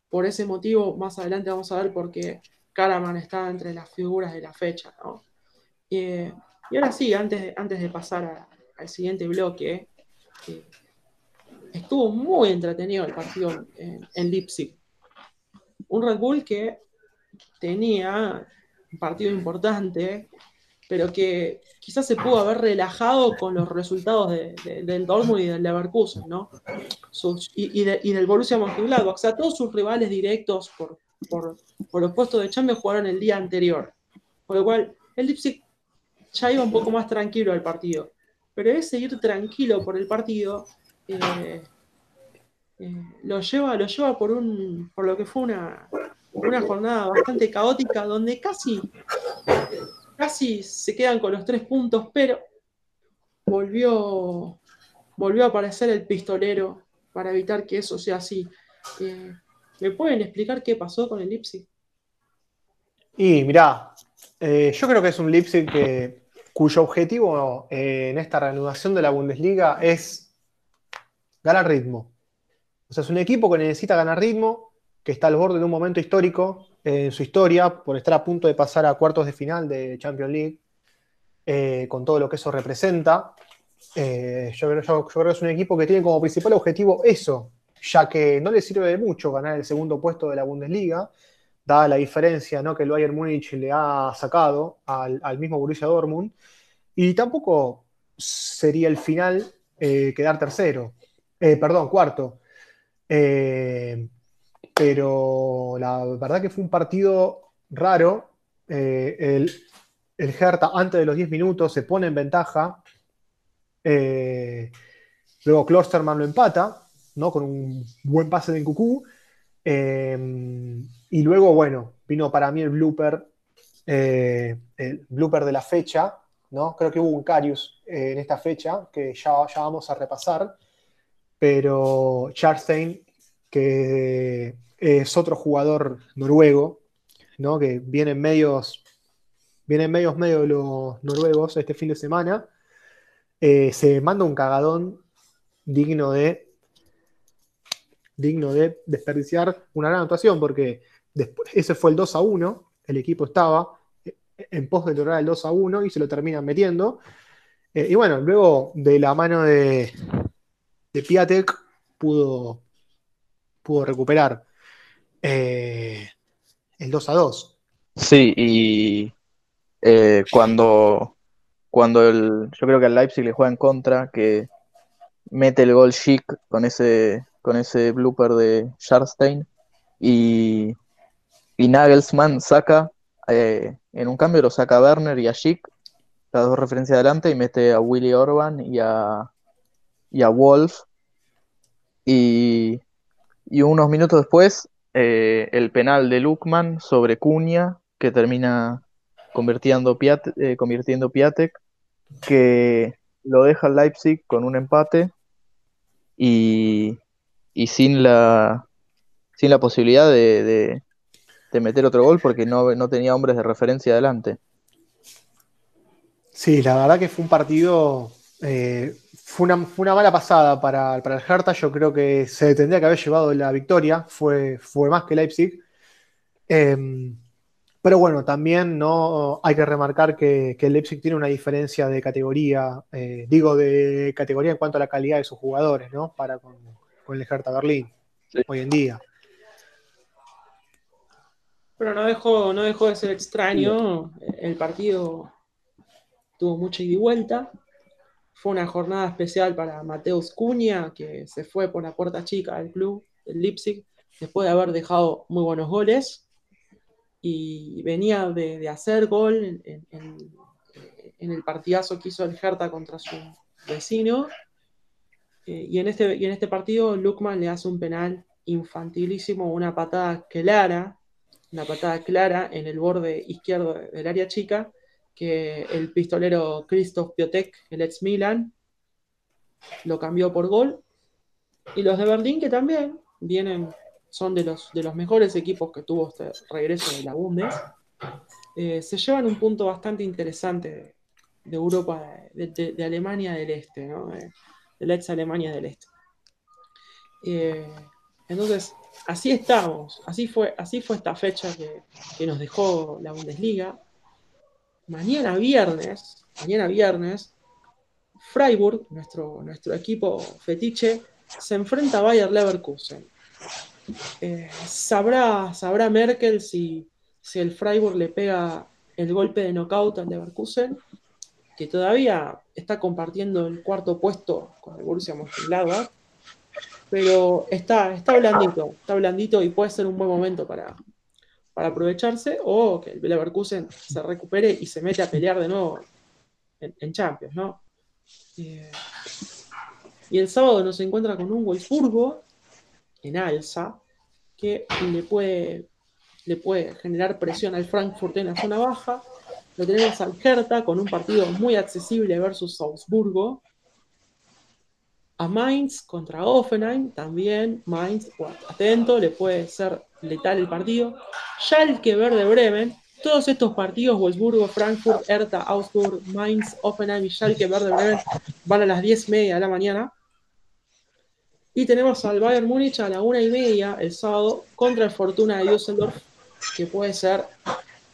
Por ese motivo, más adelante vamos a ver por qué Karaman está entre las figuras de la fecha. y ahora sí, antes, antes de pasar al siguiente bloque, estuvo muy entretenido el partido en, en, Leipzig. Un Red Bull que tenía un partido importante, pero que quizás se pudo haber relajado con los resultados del Dortmund y del Leverkusen, ¿no? y, del Borussia Mönchengladbach. O sea, todos sus rivales directos por, por, los puestos de Champions jugaron el día anterior. Por lo cual, el Leipzig ya iba un poco más tranquilo al partido. Pero ese ir tranquilo por el partido eh, eh, lo, lleva, lo lleva por, un, por lo que fue una, una jornada bastante caótica donde casi casi se quedan con los tres puntos, pero volvió, volvió a aparecer el pistolero para evitar que eso sea así. Eh, ¿Me pueden explicar qué pasó con el Leipzig? Y mirá, yo creo que es un Leipzig que, cuyo objetivo eh, en esta reanudación de la Bundesliga es ganar ritmo. O sea, es un equipo que necesita ganar ritmo, que está al borde de un momento histórico en su historia por estar a punto de pasar a cuartos de final de Champions League, eh, con todo lo que eso representa. Eh, yo, creo, que es un equipo que tiene como principal objetivo eso, ya que no le sirve de mucho ganar el segundo puesto de la Bundesliga, dada la diferencia ¿no? que el Bayern Múnich le ha sacado al, mismo Borussia Dortmund, y tampoco sería el final eh, quedar tercero, perdón, cuarto pero la verdad que fue un partido raro. Eh, el, el, Hertha antes de los 10 minutos se pone en ventaja. Eh, luego Klosterman lo empata, ¿no? Con un buen pase de Nkuku. Eh, y luego, bueno, vino para mí el blooper, el blooper de la fecha, ¿no? Creo que hubo un Carius en esta fecha, que ya, ya vamos a repasar. Pero Charstein, que es otro jugador noruego, ¿no? que viene en medios, viene en medios medio de los noruegos este fin de semana. Eh, se manda un cagadón digno de digno de desperdiciar una gran actuación, porque después, ese fue el 2 a 1, el equipo estaba en pos de lograr el 2 a 1 y se lo terminan metiendo. Eh, y bueno, luego de la mano de, de Piatek pudo, pudo recuperar eh, el 2 a 2. Sí, y eh, cuando, cuando el, yo creo que al Leipzig le juega en contra, que mete el gol chic con ese, con ese blooper de Scharstein y, y Nagelsmann saca, eh, en un cambio lo saca a Werner y a Schick, las dos referencias adelante, y mete a Willy Orban y a, y a Wolf. Y, y unos minutos después, eh, el penal de Lukman sobre Cunha, que termina convirtiendo, Piatek, eh, convirtiendo Piatek, que lo deja Leipzig con un empate y, y sin la sin la posibilidad de, de, meter otro gol porque no, no, tenía hombres de referencia adelante. Sí, la verdad que fue un partido, eh, fue, una, fue, una, mala pasada para, para, el Hertha, yo creo que se tendría que haber llevado la victoria, fue, fue más que Leipzig. Eh, pero bueno, también no hay que remarcar que, que, Leipzig tiene una diferencia de categoría, eh, digo de categoría en cuanto a la calidad de sus jugadores, ¿no? Para con, con el Hertha Berlín sí. hoy en día. Pero no dejó, no dejó de ser extraño. El partido tuvo mucha ida y vuelta. Fue una jornada especial para Mateus Cunha, que se fue por la puerta chica del club, del Leipzig, después de haber dejado muy buenos goles. Y venía de, de hacer gol en, en, en, el partidazo que hizo el Hertha contra su vecino. Eh, y, en este, y en este partido, Lukman le hace un penal infantilísimo, una patada clara una patada clara en el borde izquierdo del área chica, que el pistolero Christoph Piotek, el ex Milan, lo cambió por gol. Y los de Berlín, que también vienen, son de los, de los mejores equipos que tuvo este regreso de la Bundes, eh, se llevan un punto bastante interesante de, Europa, de, Alemania del Este, ¿no? De, la ex Alemania del Este. Eh, entonces, así estamos, así fue, así fue esta fecha que, que, nos dejó la Bundesliga. Mañana viernes, mañana viernes, Freiburg, nuestro, nuestro equipo fetiche, se enfrenta a Bayer Leverkusen. Eh, sabrá, sabrá Merkel si, si el Freiburg le pega el golpe de knockout al Leverkusen, que todavía está compartiendo el cuarto puesto con el Borussia Mönchengladbach pero está, está blandito, está blandito y puede ser un buen momento para, para aprovecharse o que el Leverkusen se recupere y se mete a pelear de nuevo en, Champions, ¿no? Eh, y el sábado nos encuentra con un Wolfsburgo en alza que le puede, le puede generar presión al Frankfurt en la zona baja. Lo tenemos al Hertha con un partido muy accesible versus Augsburgo, a Mainz contra Offenheim, también Mainz, atento, le puede ser letal el partido. Schalke Verde Bremen, todos estos partidos, Wolfsburgo, Frankfurt, Hertha, Augsburg, Mainz, Offenheim y Schalke Verde Bremen, van a las 10 y media de la mañana. Y tenemos al Bayern Múnich a la 1 y media el sábado contra el Fortuna de Düsseldorf, que puede ser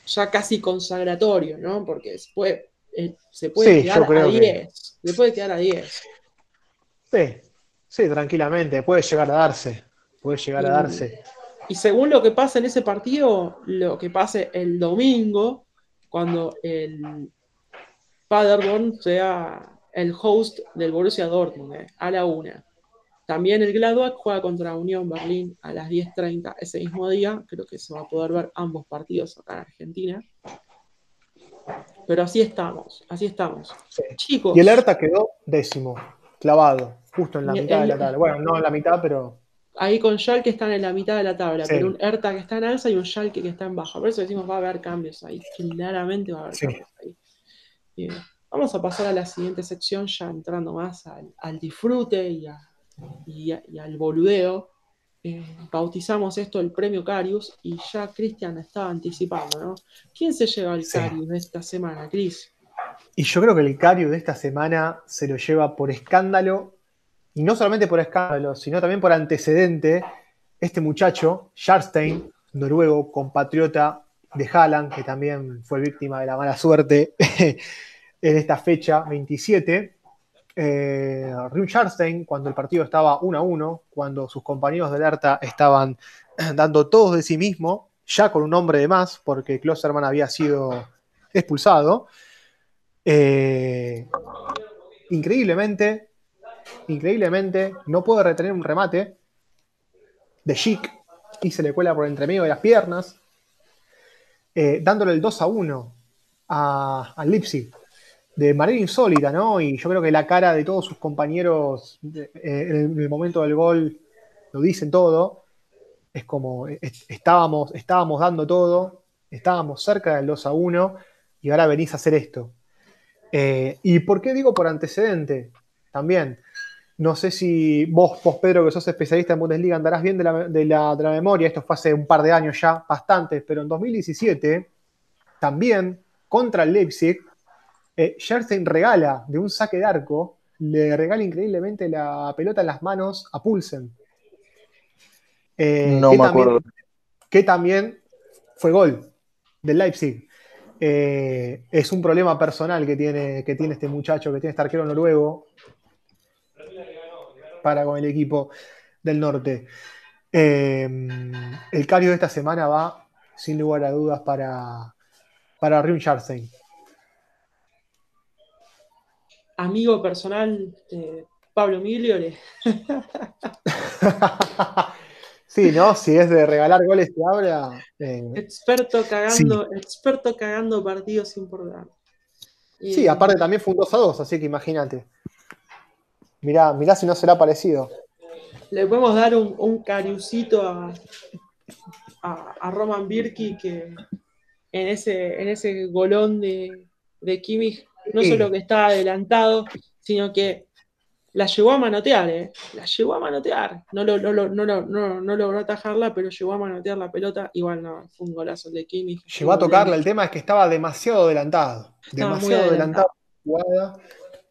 ya casi consagratorio, ¿no? Porque se puede, eh, se puede sí, quedar a 10. Que... Se puede quedar a 10. Sí, sí, tranquilamente, puede llegar a darse, puede llegar a darse. Y según lo que pasa en ese partido, lo que pase el domingo, cuando el Paderborn sea el host del Borussia Dortmund, eh, a la una. También el Gladbach juega contra Unión Berlín a las 10.30 ese mismo día. Creo que se va a poder ver ambos partidos acá en Argentina. Pero así estamos, así estamos. Sí. Chicos. Y el ERTA quedó décimo clavado, justo en la mitad el, de la tabla. Bueno, no en la mitad, pero. Ahí con Schalke están en la mitad de la tabla, sí. pero un Hertha que está en alza y un Schalke que está en baja. Por eso decimos va a haber cambios ahí. Claramente va a haber sí. cambios ahí. Bien. Vamos a pasar a la siguiente sección, ya entrando más al, al disfrute y, a, y, al boludeo. Eh, bautizamos esto el premio Carius y ya Cristian estaba anticipando, ¿no? ¿Quién se lleva el sí. Carius de esta semana, Cris? Y yo creo que el Cario de esta semana se lo lleva por escándalo, y no solamente por escándalo, sino también por antecedente, este muchacho, Jarstein, noruego, compatriota de Haaland, que también fue víctima de la mala suerte en esta fecha 27. Eh, Rune Jarstein, cuando el partido estaba 1 a 1, cuando sus compañeros del Hertha estaban dando todos de sí mismo, ya con un hombre de más, porque Klosterman había sido expulsado. Eh, increíblemente, increíblemente, no puede retener un remate de Chic y se le cuela por entre medio de las piernas, eh, dándole el 2 a 1 a, a Leipzig de manera insólita, ¿no? Y yo creo que la cara de todos sus compañeros eh, en el momento del gol lo dicen todo. Es como estábamos, estábamos dando todo, estábamos cerca del 2 a 1 y ahora venís a hacer esto. Eh, ¿Y por qué digo por antecedente? También, no sé si vos, vos, Pedro, que sos especialista en Bundesliga, andarás bien de la, de la, de la memoria, esto fue hace un par de años ya, bastantes, pero en 2017, también contra el Leipzig, eh, regala de un saque de arco, le regala increíblemente la pelota en las manos a Pulsen. Eh, no me acuerdo. que también fue gol del Leipzig. Eh, es un problema personal que tiene, que tiene este muchacho, que tiene este arquero noruego para con el equipo del norte. Eh, el cario de esta semana va, sin lugar a dudas, para, para Rune amigo personal de Pablo Migliore. sí, ¿no? Si es de regalar goles que habla. Eh, experto cagando, experto cagando partidos importantes. sí, aparte también fue un 2 a 2, así que imagínate. Mirá, mirá si no será parecido. Le podemos dar un, un cariucito a, a, Roman Birki que en ese, en ese golón de, de Kimmich no solo que estaba adelantado, sino que la llevó a manotear, ¿eh? La llevó a manotear. No, lo, no, no, no, no, logró atajarla, pero llevó a manotear la pelota. Igual no, fue un golazo de Kimi. Llegó a tocarla, el tema es que estaba demasiado adelantado. demasiado adelantado.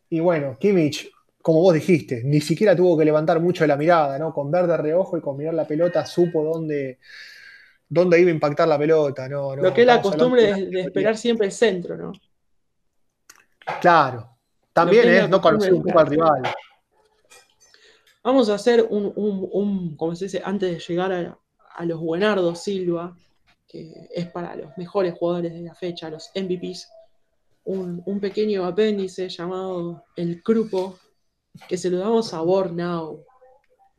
Y bueno, Kimmich, como vos dijiste, ni siquiera tuvo que levantar mucho la mirada, ¿no? Con ver de reojo y con mirar la pelota supo dónde, dónde iba a impactar la pelota. No, Lo que es la costumbre de esperar siempre el centro, ¿no? Claro. También es no conocer un poco al rival. Vamos a hacer un, un, como se dice, antes de llegar a, los Buenardos Silva, que es para los mejores jugadores de la fecha, los MVPs, un, pequeño apéndice llamado el Crupo, que se lo damos a Bornau,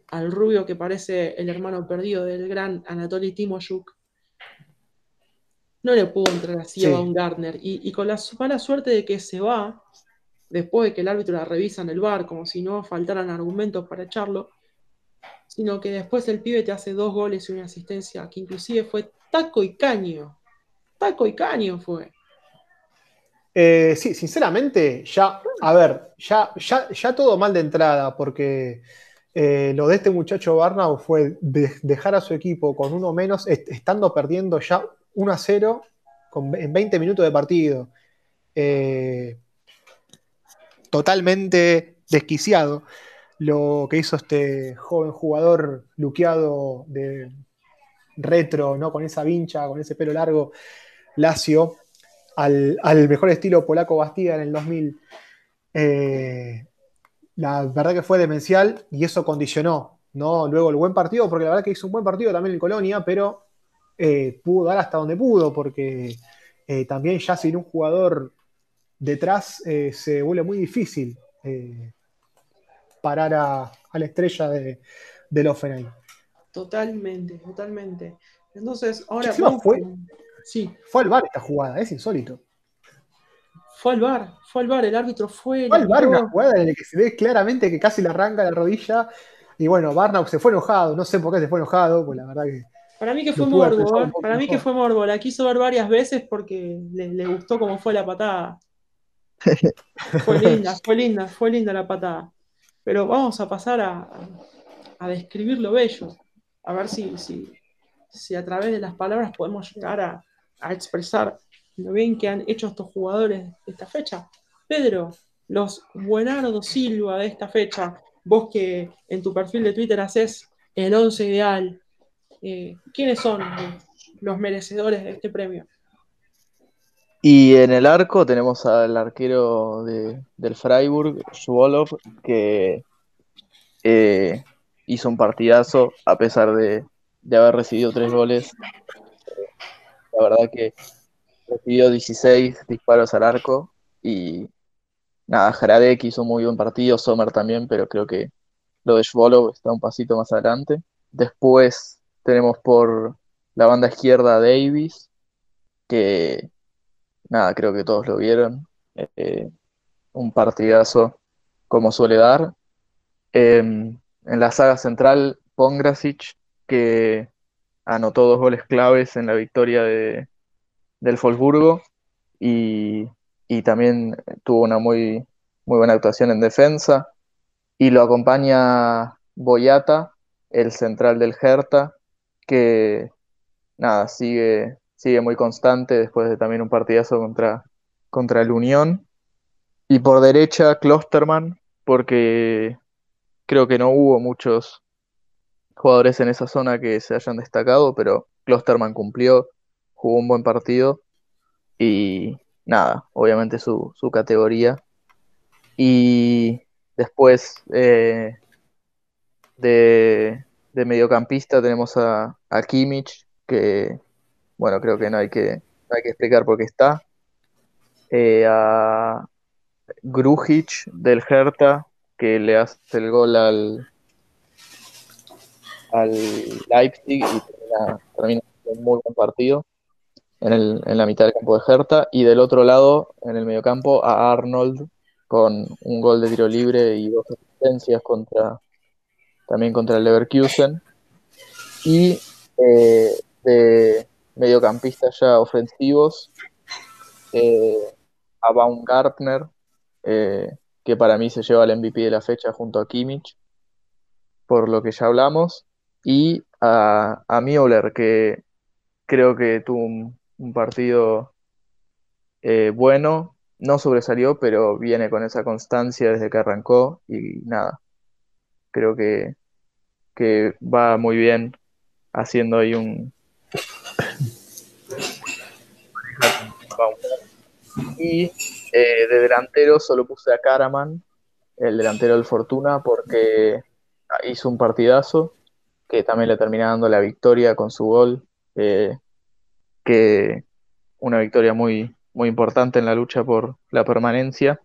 al rubio que parece el hermano perdido del gran Anatoly Timoshuk, no le pudo entrar así a un Gardner. Y, con la mala suerte de que se va, después de que el árbitro la revisa en el bar, como si no faltaran argumentos para echarlo, sino que después el pibe te hace dos goles y una asistencia, que inclusive fue taco y caño. Taco y caño fue. Eh, sí, sinceramente, ya, a ver, ya, ya, todo mal de entrada, porque eh, lo de este muchacho Barnau fue dejar a su equipo con uno menos, estando perdiendo ya 1 a 0 en 20 minutos de partido. Eh, totalmente desquiciado lo que hizo este joven jugador luqueado de retro, ¿no? con esa vincha, con ese pelo largo, Lacio, al, mejor estilo polaco Bastida en el 2000. Eh, la verdad que fue demencial y eso condicionó ¿no? luego el buen partido, porque la verdad que hizo un buen partido también en Colonia, pero eh, pudo dar hasta donde pudo, porque eh, también ya sin un jugador detrás eh, se vuelve muy difícil parar a, la estrella de, del Offenheim. Totalmente, totalmente. Entonces, ahora. Fue, sí. fue al bar esta jugada, es insólito. Fue al bar, fue al bar, el árbitro fue. Fue al bar una jugada en la que se ve claramente que casi le arranca la rodilla. Y bueno, Barnau se fue enojado, no sé por qué se fue enojado, pues la verdad que para mí que fue morbo, ¿eh? para mí que fue morbo. La quiso ver varias veces porque le, gustó cómo fue la patada. fue linda, fue linda, fue linda la patada. Pero vamos a pasar a, a describir lo bello. A ver si, si, si, a través de las palabras podemos llegar a, a expresar lo bien que han hecho estos jugadores de esta fecha. Pedro, los Buenardo Silva de esta fecha, vos que en tu perfil de Twitter haces el once ideal, eh, ¿quiénes son los merecedores de este premio? Y en el arco tenemos al arquero del Freiburg, Schwolow, que eh, hizo un partidazo a pesar de, haber recibido tres goles. La verdad que recibió 16 disparos al arco y nada, Jaradek hizo muy buen partido, Sommer también, pero creo que lo de Schwolo está un pasito más adelante. Después tenemos por la banda izquierda Davis, que nada, creo que todos lo vieron. Eh, un partidazo como suele dar. Em, en la saga central, Pongrasic, que anotó dos goles claves en la victoria de, del Wolfsburgo y, también tuvo una muy, muy buena actuación en defensa. Y lo acompaña Boyata, el central del Hertha, que nada, sigue, sigue muy constante después de también un partidazo contra, contra el Unión. Y por derecha, Klosterman, porque creo que no hubo muchos jugadores en esa zona que se hayan destacado, pero Klosterman cumplió, jugó un buen partido y nada, obviamente su, categoría. Y después eh, de, mediocampista tenemos a, a Kimmich, que bueno, creo que no hay que, hay que explicar por qué está. Eh, a Grujic del Hertha, que le hace el gol al, al Leipzig y termina, un muy buen partido en, el, en la mitad del campo de Hertha. Y del otro lado, en el mediocampo, a Arnold con un gol de tiro libre y dos asistencias contra, también contra el Leverkusen. Y eh, de mediocampistas ya ofensivos, eh, a Baumgartner, eh, que para mí se lleva el MVP de la fecha junto a Kimmich, por lo que ya hablamos, y a, a Müller, que creo que tuvo un, partido bueno, no sobresalió, pero viene con esa constancia desde que arrancó y nada, creo que, que va muy bien haciendo ahí un, y eh, de delantero solo puse a Karaman, el delantero del Fortuna, porque hizo un partidazo que también le termina dando la victoria con su gol, eh, que una victoria muy, muy importante en la lucha por la permanencia.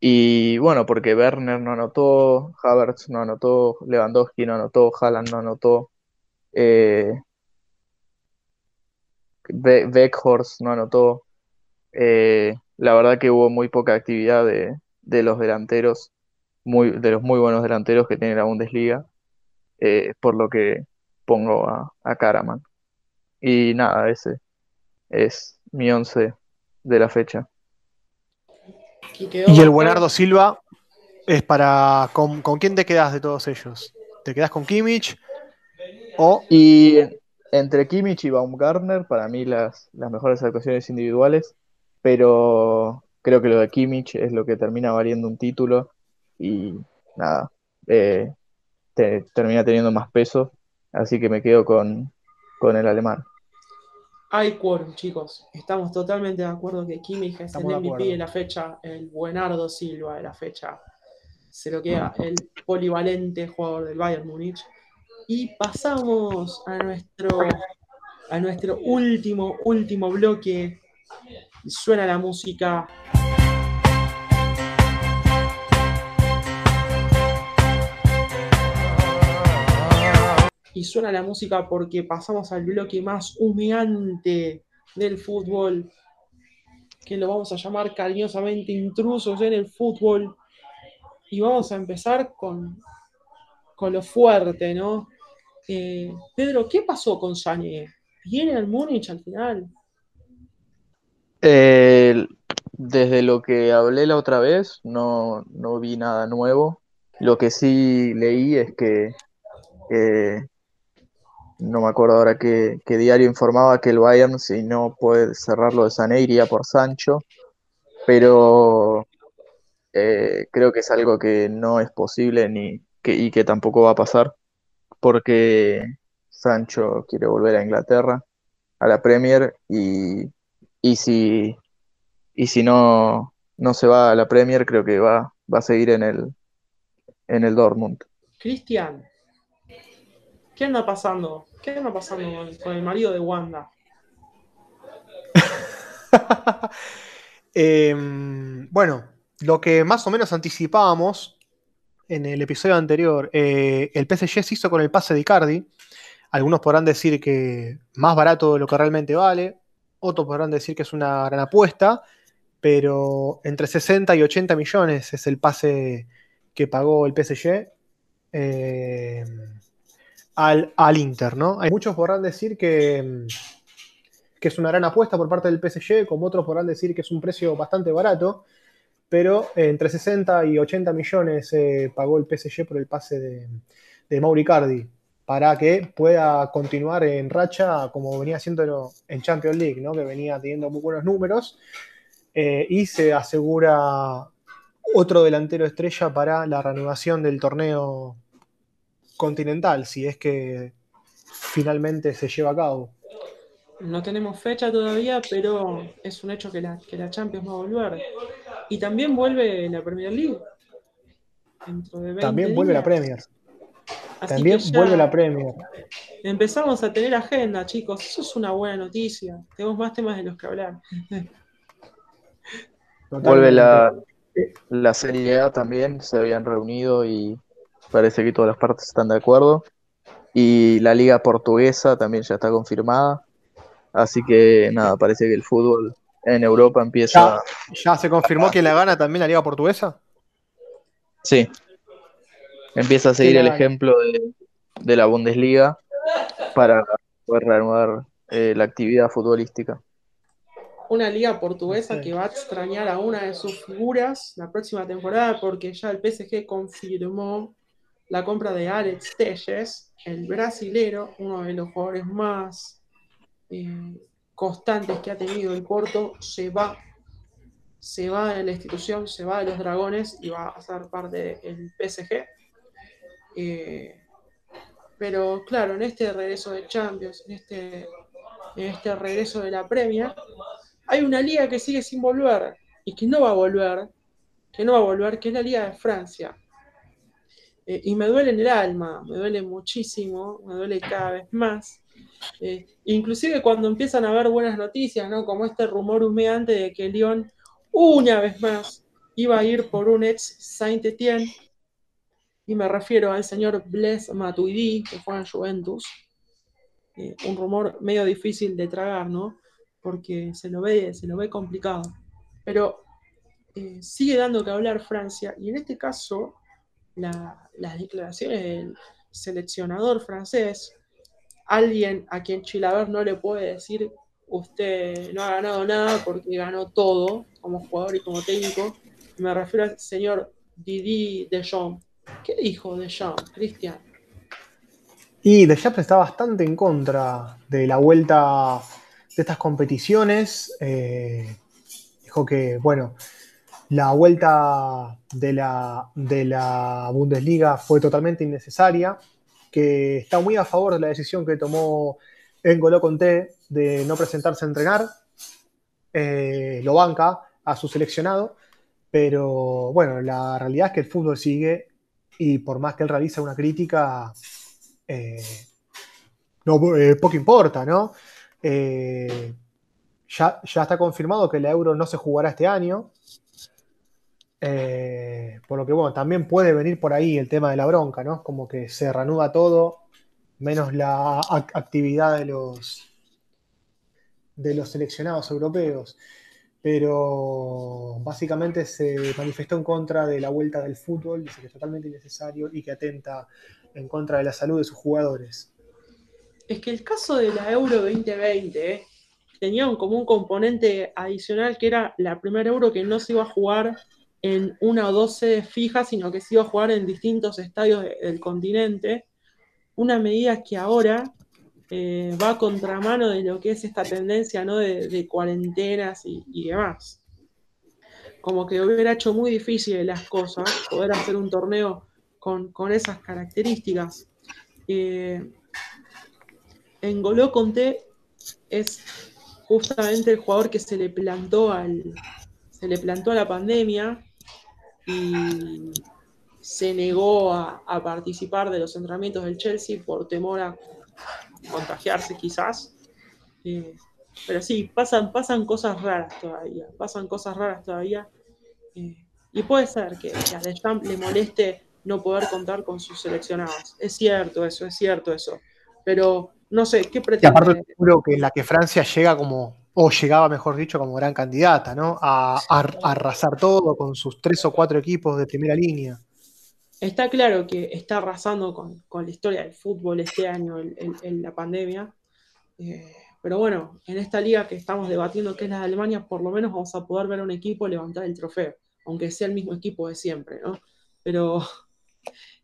Y bueno, porque Werner no anotó, Havertz no anotó, Lewandowski no anotó, Haaland no anotó, eh, Beckhorst no anotó. Eh, la verdad que hubo muy poca actividad de, los delanteros, muy, de los muy buenos delanteros que tiene la Bundesliga, eh, por lo que pongo a, a Karaman. Y nada, ese es mi once de la fecha. Y el Buenardo Silva es para. ¿con, quién te quedas de todos ellos? ¿Te quedas con Kimmich? O... Y entre Kimmich y Baumgartner, para mí las, las mejores actuaciones individuales pero creo que lo de Kimmich es lo que termina valiendo un título y nada, eh, termina teniendo más peso, así que me quedo con, el alemán. Hay quórum, chicos. Estamos totalmente de acuerdo que Kimmich es el MVP de, la fecha, el Buenardo Silva de la fecha. Se lo queda el polivalente jugador del Bayern Múnich. Y pasamos a nuestro, a nuestro último, último bloque suena la música. Y suena la música porque pasamos al bloque más humeante del fútbol, que lo vamos a llamar cariñosamente intrusos en el fútbol. Y vamos a empezar con, con lo fuerte, ¿no? Eh, Pedro, ¿qué pasó con Sané? ¿Viene al Múnich al final? Desde lo que hablé la otra vez, no, vi nada nuevo. Lo que sí leí es que, no me acuerdo ahora qué, diario informaba que el Bayern, si no puede cerrarlo de Sané, iría por Sancho, pero eh, creo que es algo que no es posible ni que, y que tampoco va a pasar, porque Sancho quiere volver a Inglaterra, a la Premier, y y si, y si no, no se va a la Premier, creo que va, va a seguir en el, en el Dortmund. Cristian, ¿qué anda pasando? ¿Qué anda pasando con, el marido de Wanda? Em, bueno, lo que más o menos anticipábamos en el episodio anterior, eh, el PSG se hizo con el pase de Icardi. Algunos podrán decir que más barato de lo que realmente vale, otros podrán decir que es una gran apuesta, pero entre 60 y 80 millones es el pase que pagó el PSG eh, al, al, Inter, ¿no? Hay muchos podrán decir que, que es una gran apuesta por parte del PSG, como otros podrán decir que es un precio bastante barato, pero eh, entre 60 y 80 millones eh, pagó el PSG por el pase de, de Mauricardi para que pueda continuar en racha como venía haciendo en Champions League, ¿no? que venía teniendo muy buenos números eh, y se asegura otro delantero estrella para la reanudación del torneo continental, si es que finalmente se lleva a cabo. No tenemos fecha todavía, pero es un hecho que la, que la Champions va a volver. Y también vuelve la Premier League. Dentro de 20 también vuelve la Premier. también vuelve la Premier. Empezamos a tener agenda, chicos. Eso es una buena noticia. Tenemos más temas de los que hablar. Vuelve la, la Serie A también. Se habían reunido y parece que todas las partes están de acuerdo. Y la Liga Portuguesa también ya está confirmada. Así que nada, parece que el fútbol en Europa empieza. ¿Ya, se confirmó que la gana también la Liga Portuguesa? Sí. Empieza a seguir el ejemplo de, la Bundesliga para poder reanudar eh, la actividad futbolística. Una liga portuguesa que va a extrañar a una de sus figuras la próxima temporada porque ya el PSG confirmó la compra de Alex Telles, el brasilero, uno de los jugadores más eh, constantes que ha tenido el Porto, se va, se va de la institución, se va de los dragones y va a ser parte del PSG. Eh, pero claro, en este regreso de Champions, en este, en este regreso de la Premier, hay una liga que sigue sin volver y que no va a volver, que no va a volver, que es la Liga de Francia. Eh, y me duele en el alma, me duele muchísimo, me duele cada vez más, eh, inclusive cuando empiezan a haber buenas noticias, ¿no? Como este rumor humeante de que Lyon, una vez más, iba a ir por un ex Saint-Étienne, y me refiero al señor Blaise Matuidi, que fue en Juventus. Eh, un rumor medio difícil de tragar, ¿no? Porque se lo ve, se lo ve complicado. Pero eh, sigue dando que hablar Francia, y en este caso, las declaraciones del seleccionador francés alguien a quien Chilaver no le puede decir usted no ha ganado nada porque ganó todo como jugador y como técnico. Me refiero al señor Didi Deschamps. ¿Qué dijo Deschamps, Cristian? Y Deschamps está bastante en contra de la vuelta de estas competiciones. Eh, dijo que, bueno, la vuelta de la, de la Bundesliga fue totalmente innecesaria que está muy a favor de la decisión que tomó Engolo Conté de no presentarse a entrenar. Eh, lo banca a su seleccionado, pero bueno, la realidad es que el fútbol sigue y por más que él realice una crítica, eh, no, eh, poco importa, ¿no? ya, ya está confirmado que la Euro no se jugará este año, eh, por lo que, bueno, también puede venir por ahí el tema de la bronca, ¿no? Como que se reanuda todo, menos la actividad de los, de los seleccionados europeos. Pero básicamente se manifestó en contra de la vuelta del fútbol, dice que es totalmente innecesario y que atenta en contra de la salud de sus jugadores. Es que el caso de la Euro 2020 tenía como un componente adicional que era la primera Euro que no se iba a jugar en una o dos sedes fijas, sino que se iba a jugar en distintos estadios del continente. Una medida que ahora eh, va a contramano de lo que es esta tendencia ¿no? de, cuarentenas y, demás. Como que hubiera hecho muy difícil las cosas, poder hacer un torneo con, esas características. Eh, en Goló Conté es justamente el jugador que se le plantó al, se le plantó a la pandemia y se negó a, participar de los entrenamientos del Chelsea por temor a contagiarse quizás. Eh, pero sí, pasan, pasan cosas raras todavía, pasan cosas raras todavía. Eh, y puede ser que, a Deschamps le moleste no poder contar con sus seleccionados. Es cierto eso, es cierto eso. Pero no sé, ¿qué pretende? Y aparte, seguro que en la que Francia llega como, o llegaba, mejor dicho, como gran candidata, ¿no? A, arrasar todo con sus tres o cuatro equipos de primera línea. Está claro que está arrasando con, la historia del fútbol este año en, la pandemia. Eh, pero bueno, en esta liga que estamos debatiendo, que es la de Alemania, por lo menos vamos a poder ver a un equipo levantar el trofeo, aunque sea el mismo equipo de siempre, ¿no? Pero,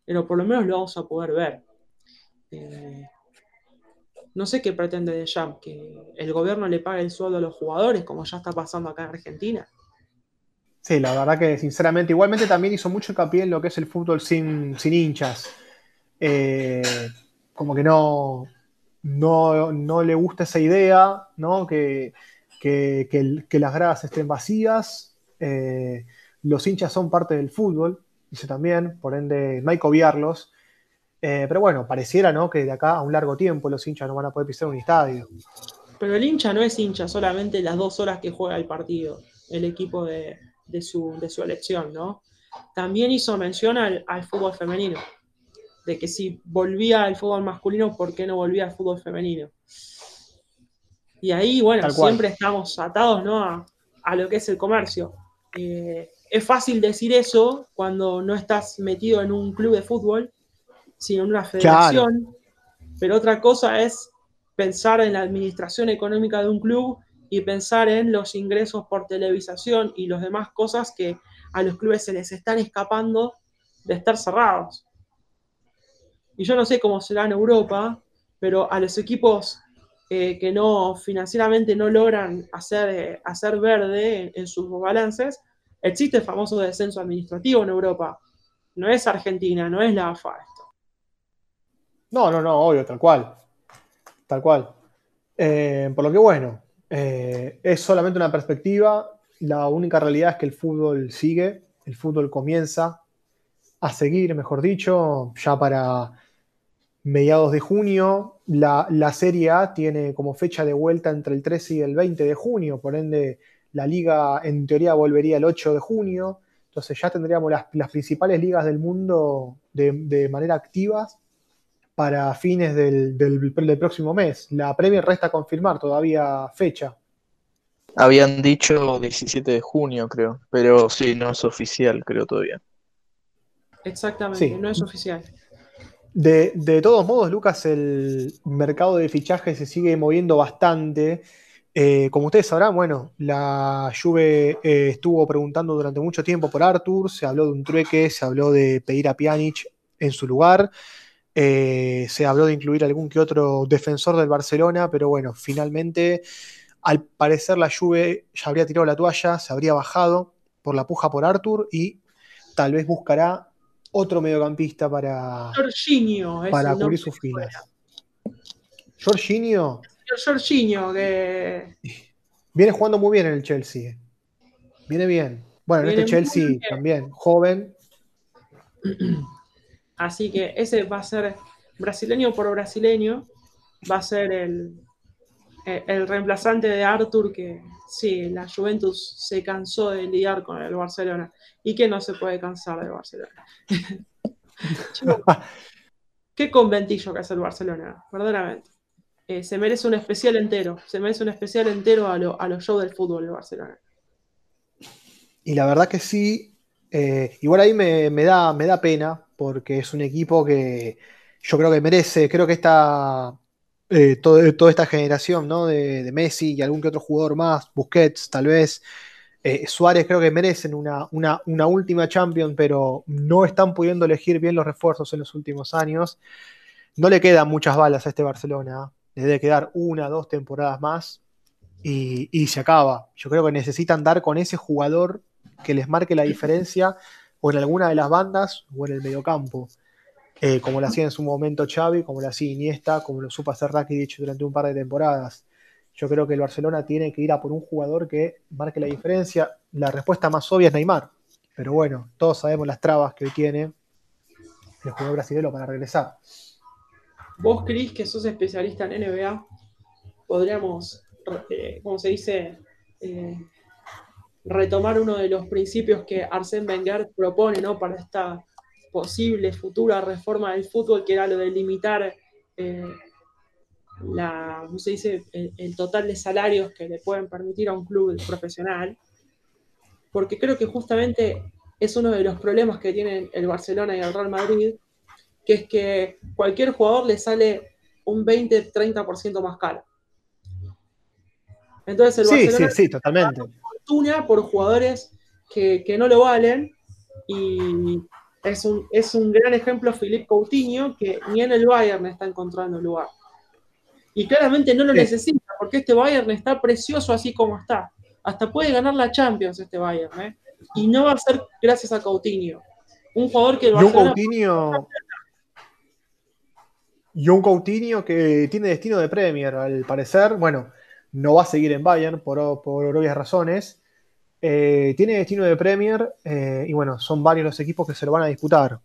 pero por lo menos lo vamos a poder ver. Eh, no sé qué pretende de Jam, que el gobierno le pague el sueldo a los jugadores, como ya está pasando acá en Argentina. Sí, la verdad que sinceramente, igualmente también hizo mucho hincapié en lo que es el fútbol sin, hinchas. Eh, como que no, no, le gusta esa idea, ¿no? Que, las gradas estén vacías. Eh, los hinchas son parte del fútbol, dice también, por ende no hay que obviarlos. Eh, pero bueno, pareciera ¿no? que de acá a un largo tiempo los hinchas no van a poder pisar un estadio. Pero el hincha no es hincha solamente las dos horas que juega el partido, el equipo de, su, elección, ¿no? También hizo mención al, fútbol femenino, de que si volvía al fútbol masculino, ¿por qué no volvía al fútbol femenino? Y ahí, bueno, siempre estamos atados ¿no? a, lo que es el comercio. Eh, es fácil decir eso cuando no estás metido en un club de fútbol sino en una federación. Pero otra cosa es pensar en la administración económica de un club y pensar en los ingresos por televisación y las demás cosas que a los clubes se les están escapando de estar cerrados. Y yo no sé cómo será en Europa, pero a los equipos eh, que no financieramente no logran hacer, eh, hacer verde en sus balances, existe el famoso descenso administrativo en Europa. No es Argentina, no es la AFA. No, no, no, obvio, tal cual. Tal cual. Eh, por lo que bueno, eh, es solamente una perspectiva. La única realidad es que el fútbol sigue, el fútbol comienza a seguir, mejor dicho, ya para mediados de junio. La, la, Serie A tiene como fecha de vuelta entre el 13 y el 20 de junio, por ende la liga en teoría volvería el 8 de junio. Entonces ya tendríamos las, principales ligas del mundo de, de manera activas para fines del, próximo mes. La Premier resta confirmar todavía fecha. Habían dicho 17 de junio, creo, pero sí, no es oficial, creo todavía. Exactamente, no es oficial. De, todos modos, Lucas, el mercado de fichajes se sigue moviendo bastante. Eh, como ustedes sabrán, bueno, la Juve eh, estuvo preguntando durante mucho tiempo por Arthur, se habló de un trueque, se habló de pedir a Pjanic en su lugar. Eh, se habló de incluir algún que otro defensor del Barcelona, pero bueno, finalmente, al parecer la Juve ya habría tirado la toalla, se habría bajado por la puja por Arthur y tal vez buscará otro mediocampista para, para cubrir sus filas. Jorginho. Jorginho, que. Viene jugando muy bien en el Chelsea. Viene bien. Bueno, en este Chelsea también, joven. Así que ese va a ser brasileño por brasileño, va a ser el, el reemplazante de Arthur que sí, la Juventus se cansó de lidiar con el Barcelona y que no se puede cansar del Barcelona. qué conventillo que hace el Barcelona, verdaderamente. Eh, se merece un especial entero, se merece un especial entero a, a los shows del fútbol de Barcelona. Y la verdad que sí, eh, igual ahí me, da, me da pena, porque es un equipo que yo creo que merece, creo que esta, eh, toda esta generación ¿no? de, Messi y algún que otro jugador más, Busquets tal vez, eh, Suárez creo que merecen una, una, última Champions, pero no están pudiendo elegir bien los refuerzos en los últimos años. No le quedan muchas balas a este Barcelona, le debe quedar una, dos temporadas más y, y se acaba. Yo creo que necesitan dar con ese jugador que les marque la diferencia o en alguna de las bandas o en el mediocampo, eh, como lo hacía en su momento Xavi, como lo hacía Iniesta, como lo supo hacer Rakitic durante un par de temporadas. Yo creo que el Barcelona tiene que ir a por un jugador que marque la diferencia. La respuesta más obvia es Neymar, pero bueno, todos sabemos las trabas que hoy tiene el jugador brasileño para regresar. Vos, Cris, que sos especialista en NBA, podríamos eh, como se dice, eh, retomar uno de los principios que Arsène Wenger propone ¿no? para esta posible futura reforma del fútbol, que era lo de limitar eh, la, se dice? El, total de salarios que le pueden permitir a un club profesional, porque creo que justamente es uno de los problemas que tienen el Barcelona y el Real Madrid, que es que cualquier jugador le sale un 20-30% más caro. Entonces el Barcelona sí, sí, totalmente. Fortuna por jugadores que, no lo valen y es un, es un gran ejemplo Philippe Coutinho que ni en el Bayern está encontrando lugar. Y claramente no lo necesita porque este Bayern está precioso así como está. Hasta puede ganar la Champions este Bayern. ¿eh? Y no va a ser gracias a Coutinho. Un jugador que el Barcelona... Coutinho y un Coutinho que tiene destino de Premier, al parecer. Bueno, no va a seguir en Bayern por, obvias razones. Eh, tiene destino de Premier eh, y bueno, son varios los equipos que se lo van a disputar.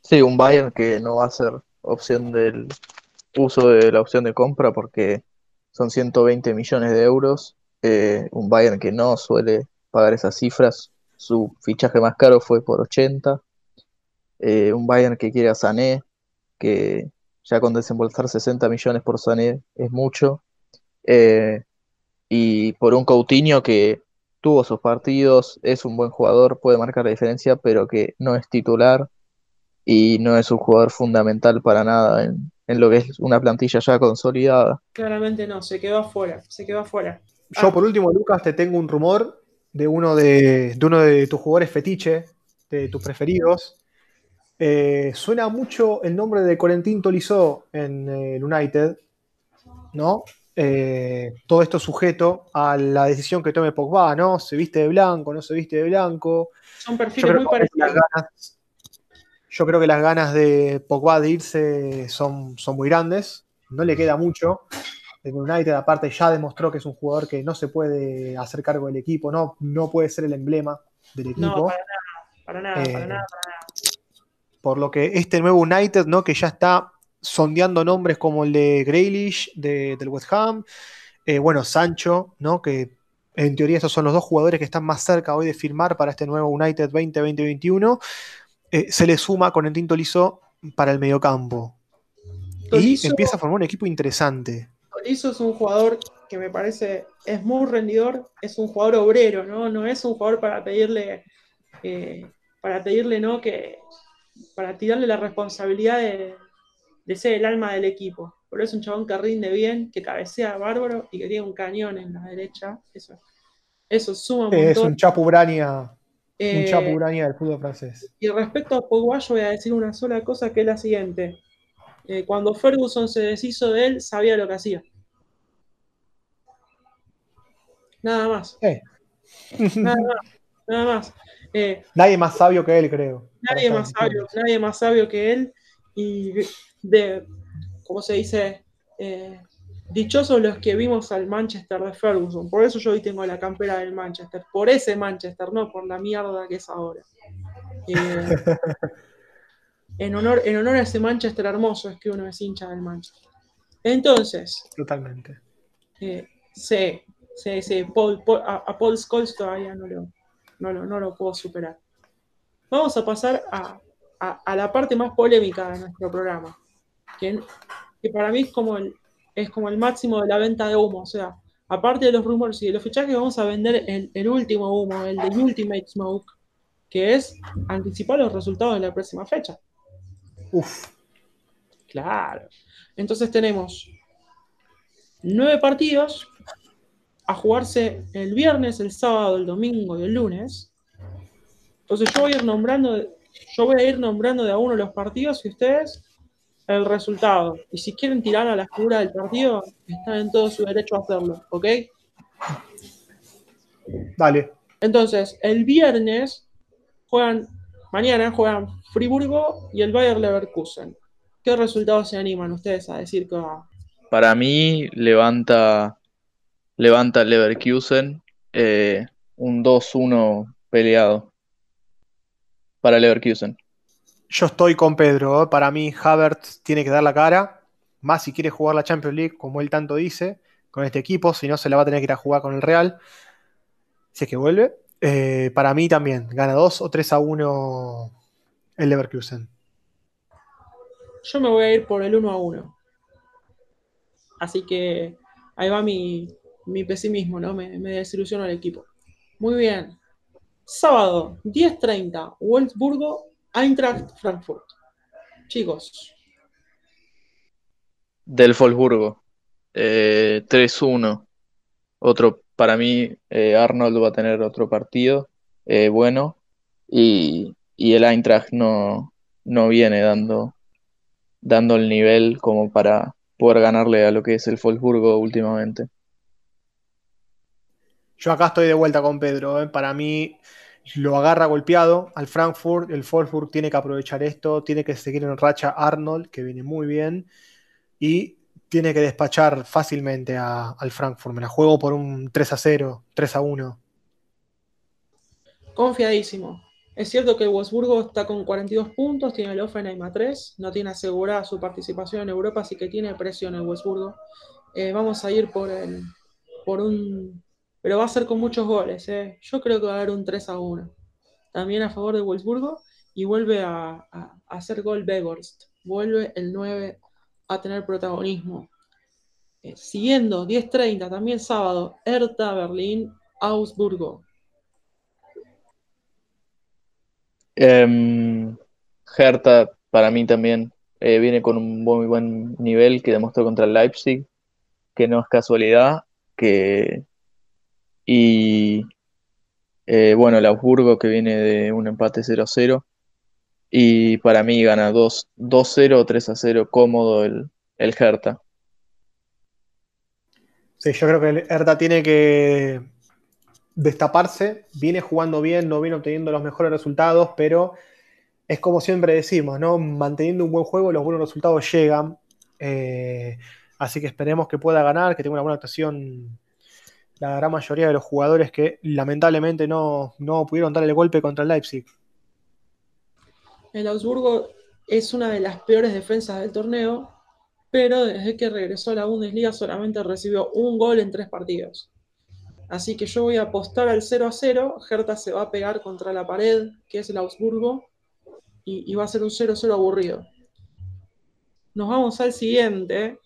Sí, un Bayern que no va a ser opción del uso de la opción de compra porque son 120 millones de euros. Eh, un Bayern que no suele pagar esas cifras. Su fichaje más caro fue por 80. un Bayern que quiere a Sané, que ya con desembolsar 60 millones por Sané es mucho. Eh, y por un Coutinho que tuvo sus partidos, es un buen jugador, puede marcar la diferencia, pero que no es titular y no es un jugador fundamental para nada en, lo que es una plantilla ya consolidada. Claramente no, se quedó afuera, se quedó afuera. Yo por último, Lucas, te tengo un rumor de uno de, de uno de tus jugadores fetiche, de tus preferidos, eh, suena mucho el nombre de Corentín Tolizó en el eh, United, ¿no? Eh, todo esto sujeto a la decisión que tome Pogba, ¿no? Se viste de blanco, no se viste de blanco. Son perfiles muy parecidos. yo creo que las ganas de Pogba de irse son, son muy grandes. No le queda mucho. El United, aparte, ya demostró que es un jugador que no se puede hacer cargo del equipo, no, no puede ser el emblema del equipo. No, para nada, para nada, para nada por lo que este nuevo United, ¿no? Que ya está sondeando nombres como el de Grealish del West Ham, eh, bueno, Sancho, ¿no? Que en teoría estos son los dos jugadores que están más cerca hoy de firmar para este nuevo United 2020-2021. Eh, se le suma con el Tinto Liso para el mediocampo. y empieza a formar un equipo interesante. Tolizo es un jugador que me parece es muy rendidor, es un jugador obrero, ¿no? No es un jugador para pedirle, eh, para pedirle, ¿no? Que, para tirarle la responsabilidad de, ser el alma del equipo. Pero es un chabón que rinde bien, que cabecea bárbaro y que tiene un cañón en la derecha. Eso, eso suma un Es un chapubrania, un eh, chapubrania del fútbol francés. Y respecto a Pogba, yo voy a decir una sola cosa que es la siguiente. Eh, cuando Ferguson se deshizo de él, sabía lo que hacía. Nada más. Nada más. Nada más. Eh, nadie más sabio que él, creo. Nadie más sabio, nadie más sabio que él. Y de, ¿cómo se dice? Eh, dichosos los que vimos al Manchester de Ferguson. Por eso yo hoy tengo la campera del Manchester. Por ese Manchester, no por la mierda que es ahora. Eh, en, honor, en honor a ese Manchester hermoso es que uno es hincha del Manchester. Entonces. Totalmente. sí, sí, sí. a, a, Paul Scholes todavía no lo, no, no lo puedo superar. Vamos a pasar a, la parte más polémica de nuestro programa, que, para mí es como, el, es como el máximo de la venta de humo. O sea, aparte de los rumores y de los fichajes, vamos a vender el, último humo, el de Ultimate Smoke, que es anticipar los resultados de la próxima fecha. Uf. Claro. Entonces tenemos nueve partidos a jugarse el viernes, el sábado, el domingo y el lunes. Entonces yo voy a ir nombrando, yo voy a ir nombrando de a uno los partidos y ustedes el resultado. Y si quieren tirar a la figura del partido, están en todo su derecho a hacerlo, ¿ok? Dale. Entonces, el viernes juegan, mañana juegan Friburgo y el Bayer Leverkusen. ¿Qué resultados se animan ustedes a decir que va? Para mí, levanta levanta el Leverkusen, eh, un 2-1 peleado para Leverkusen. Yo estoy con Pedro. ¿eh? Para mí, Havertz tiene que dar la cara. más si quiere jugar la Champions League, como él tanto dice, con este equipo, si no se la va a tener que ir a jugar con el Real, si es que vuelve. Eh, para mí también, gana 2 o 3 a 1 el Leverkusen. Yo me voy a ir por el 1 a 1. Así que ahí va mi, mi pesimismo, ¿no? Me, me desilusiona el equipo. Muy bien. Sábado, 10.30, Wolfsburgo, Eintracht Frankfurt. Chicos. Del Wolfsburgo. Eh, 3-1. Otro, para mí, eh, Arnold va a tener otro partido eh, bueno. Y, y, el Eintracht no, no viene dando, dando el nivel como para poder ganarle a lo que es el Wolfsburgo últimamente. Yo acá estoy de vuelta con Pedro. ¿eh? Para mí lo agarra golpeado al Frankfurt. El Wolfsburg tiene que aprovechar esto. Tiene que seguir en racha Arnold, que viene muy bien. Y tiene que despachar fácilmente a, al Frankfurt. Me la juego por un 3 a 0, 3 a 1. Confiadísimo. Es cierto que el Wolfsburgo está con 42 puntos, tiene el Offenheim a 3, no tiene asegurada su participación en Europa, así que tiene presión el Wolfsburgo. Eh, vamos a ir por, el, por un pero va a ser con muchos goles. ¿eh? Yo creo que va a haber un 3 a 1. También a favor de Wolfsburgo y vuelve a, hacer gol Begorst. Vuelve el 9 a tener protagonismo. Eh, siguiendo, 10.30, también sábado, Hertha, Berlín, Augsburgo. Um, Hertha, para mí también, eh, viene con un muy buen nivel que demostró contra Leipzig, que no es casualidad, que y eh, bueno, el Augsburgo que viene de un empate 0-0. Y para mí gana 2-0 o 3-0 cómodo el, el Hertha. Sí, yo creo que el Hertha tiene que destaparse. Viene jugando bien, no viene obteniendo los mejores resultados, pero es como siempre decimos, ¿no? Manteniendo un buen juego, los buenos resultados llegan. Eh, así que esperemos que pueda ganar, que tenga una buena actuación la gran mayoría de los jugadores que lamentablemente no, no pudieron dar el golpe contra el Leipzig. El Augsburgo es una de las peores defensas del torneo, pero desde que regresó a la Bundesliga solamente recibió un gol en tres partidos. Así que yo voy a apostar al 0 a 0. Hertha se va a pegar contra la pared, que es el Augsburgo, y, y va a ser un 0-0 aburrido. Nos vamos al siguiente,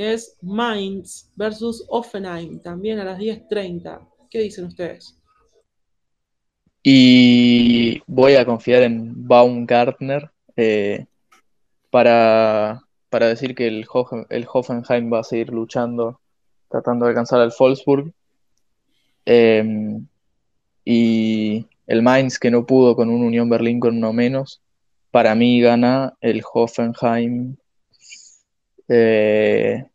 es Mainz versus Offenheim, también a las 10.30. ¿Qué dicen ustedes? Y voy a confiar en Baumgartner eh, para, para, decir que el, Hoffen, el, Hoffenheim va a seguir luchando, tratando de alcanzar al Wolfsburg. Eh, y el Mainz, que no pudo con un Unión Berlín con uno menos, para mí gana el Hoffenheim eh,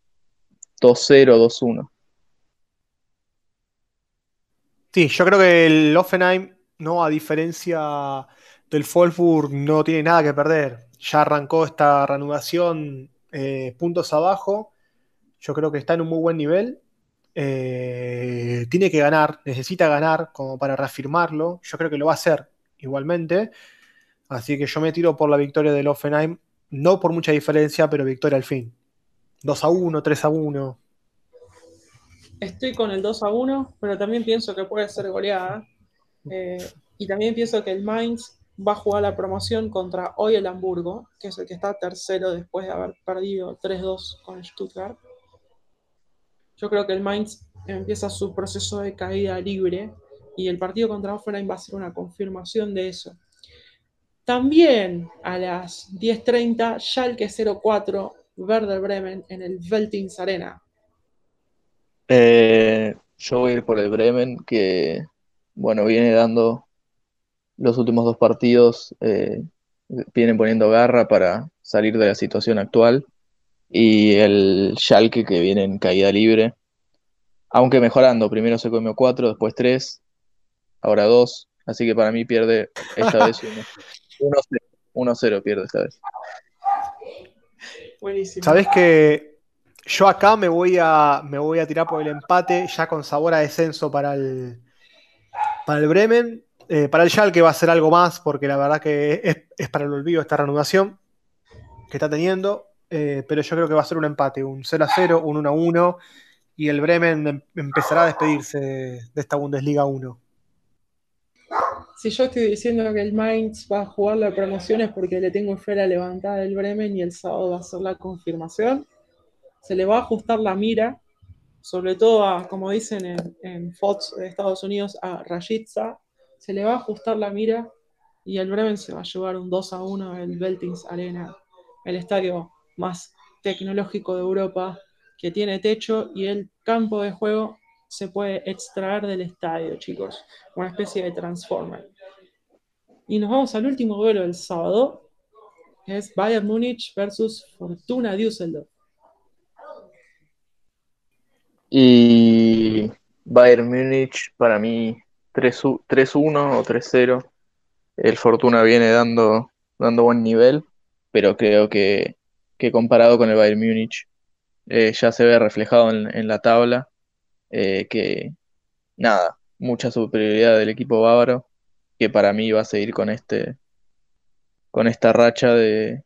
2-0, 2-1. Sí, yo creo que el Offenheim, no, a diferencia del Wolfsburg, no tiene nada que perder. Ya arrancó esta reanudación eh, puntos abajo. Yo creo que está en un muy buen nivel. Eh, tiene que ganar, necesita ganar como para reafirmarlo. Yo creo que lo va a hacer igualmente. Así que yo me tiro por la victoria del Offenheim. No por mucha diferencia, pero victoria al fin. 2 a 1, 3 a 1. Estoy con el 2 a 1, pero también pienso que puede ser goleada. Eh, y también pienso que el Mainz va a jugar la promoción contra hoy el Hamburgo, que es el que está tercero después de haber perdido 3-2 con el Stuttgart. Yo creo que el Mainz empieza su proceso de caída libre y el partido contra Offenheim va a ser una confirmación de eso. También a las 10.30, Schalke 04 Werder Bremen en el Veltins Arena? Eh, yo voy a ir por el Bremen, que bueno, viene dando los últimos dos partidos, eh, vienen poniendo garra para salir de la situación actual. Y el Schalke que viene en caída libre, aunque mejorando, primero se comió cuatro, después tres, ahora dos, así que para mí pierde esta vez 1-0, pierde esta vez. Buenísimo. Sabes que yo acá me voy a me voy a tirar por el empate, ya con sabor a descenso para el para el Bremen. Eh, para el Schalke va a ser algo más, porque la verdad que es, para el olvido esta reanudación que está teniendo. eh, pero yo creo que va a ser un empate, un 0 a 0, un 1 a 1, y el Bremen em- empezará a despedirse de, de esta Bundesliga 1. Si yo estoy diciendo que el Mainz va a jugar la promoción es porque le tengo fe a la levantada del Bremen y el sábado va a ser la confirmación. Se le va a ajustar la mira, sobre todo a, como dicen en, Fox de Estados Unidos, a Rajitza. Se le va a ajustar la mira y el Bremen se va a llevar un 2 a 1 el Beltings Arena, el estadio más tecnológico de Europa, que tiene techo y el campo de juego se puede extraer del estadio, chicos. Una especie de transformer. Y nos vamos al último duelo del sábado, es Bayern Múnich versus Fortuna Düsseldorf. Y Bayern Múnich, para mí, 3-1 o 3-0. El Fortuna viene dando, dando buen nivel, pero creo que, que comparado con el Bayern Múnich, eh, ya se ve reflejado en la tabla eh, que, nada, mucha superioridad del equipo bávaro, que para mí va a seguir con este con esta racha de,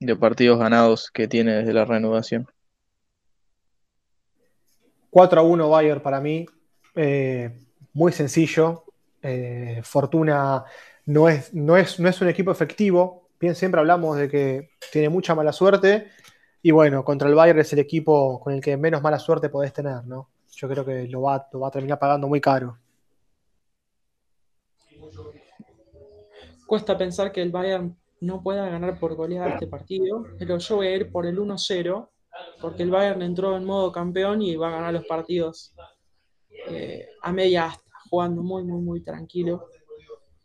de partidos ganados que tiene desde la reanudación. 4 a 1 Bayern para mí, eh, muy sencillo. Eh, Fortuna no es, no, es, no es un equipo efectivo. Bien, siempre hablamos de que tiene mucha mala suerte. Y bueno, contra el Bayern es el equipo con el que menos mala suerte podés tener, ¿no? Yo creo que lo va, lo va a terminar pagando muy caro. Cuesta pensar que el Bayern no pueda ganar por goleada este partido, pero yo voy a ir por el 1-0, porque el Bayern entró en modo campeón y va a ganar los partidos eh, a media asta, jugando muy, muy, muy tranquilo.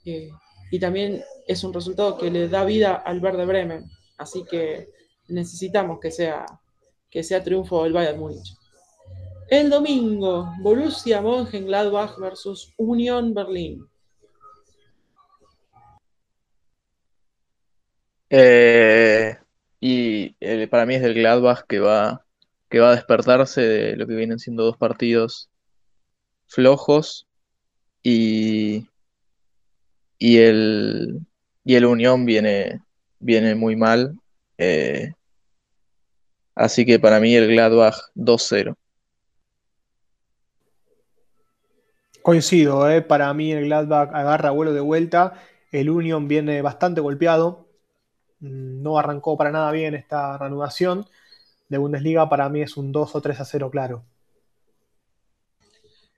Eh, y también es un resultado que le da vida al Verde Bremen, así que necesitamos que sea, que sea triunfo del Bayern Múnich. El domingo, Borussia Mönchengladbach versus Unión Berlín. Eh, y eh, para mí es el Gladbach que va, que va a despertarse de lo que vienen siendo dos partidos flojos y, y, el, y el Unión viene, viene muy mal. eh, así que para mí el Gladbach 2-0. Coincido, ¿eh? para mí el Gladbach agarra vuelo de vuelta. El Union viene bastante golpeado. Mm, No arrancó para nada bien esta reanudación de Bundesliga. Para mí es un 2 o 3 a 0, claro.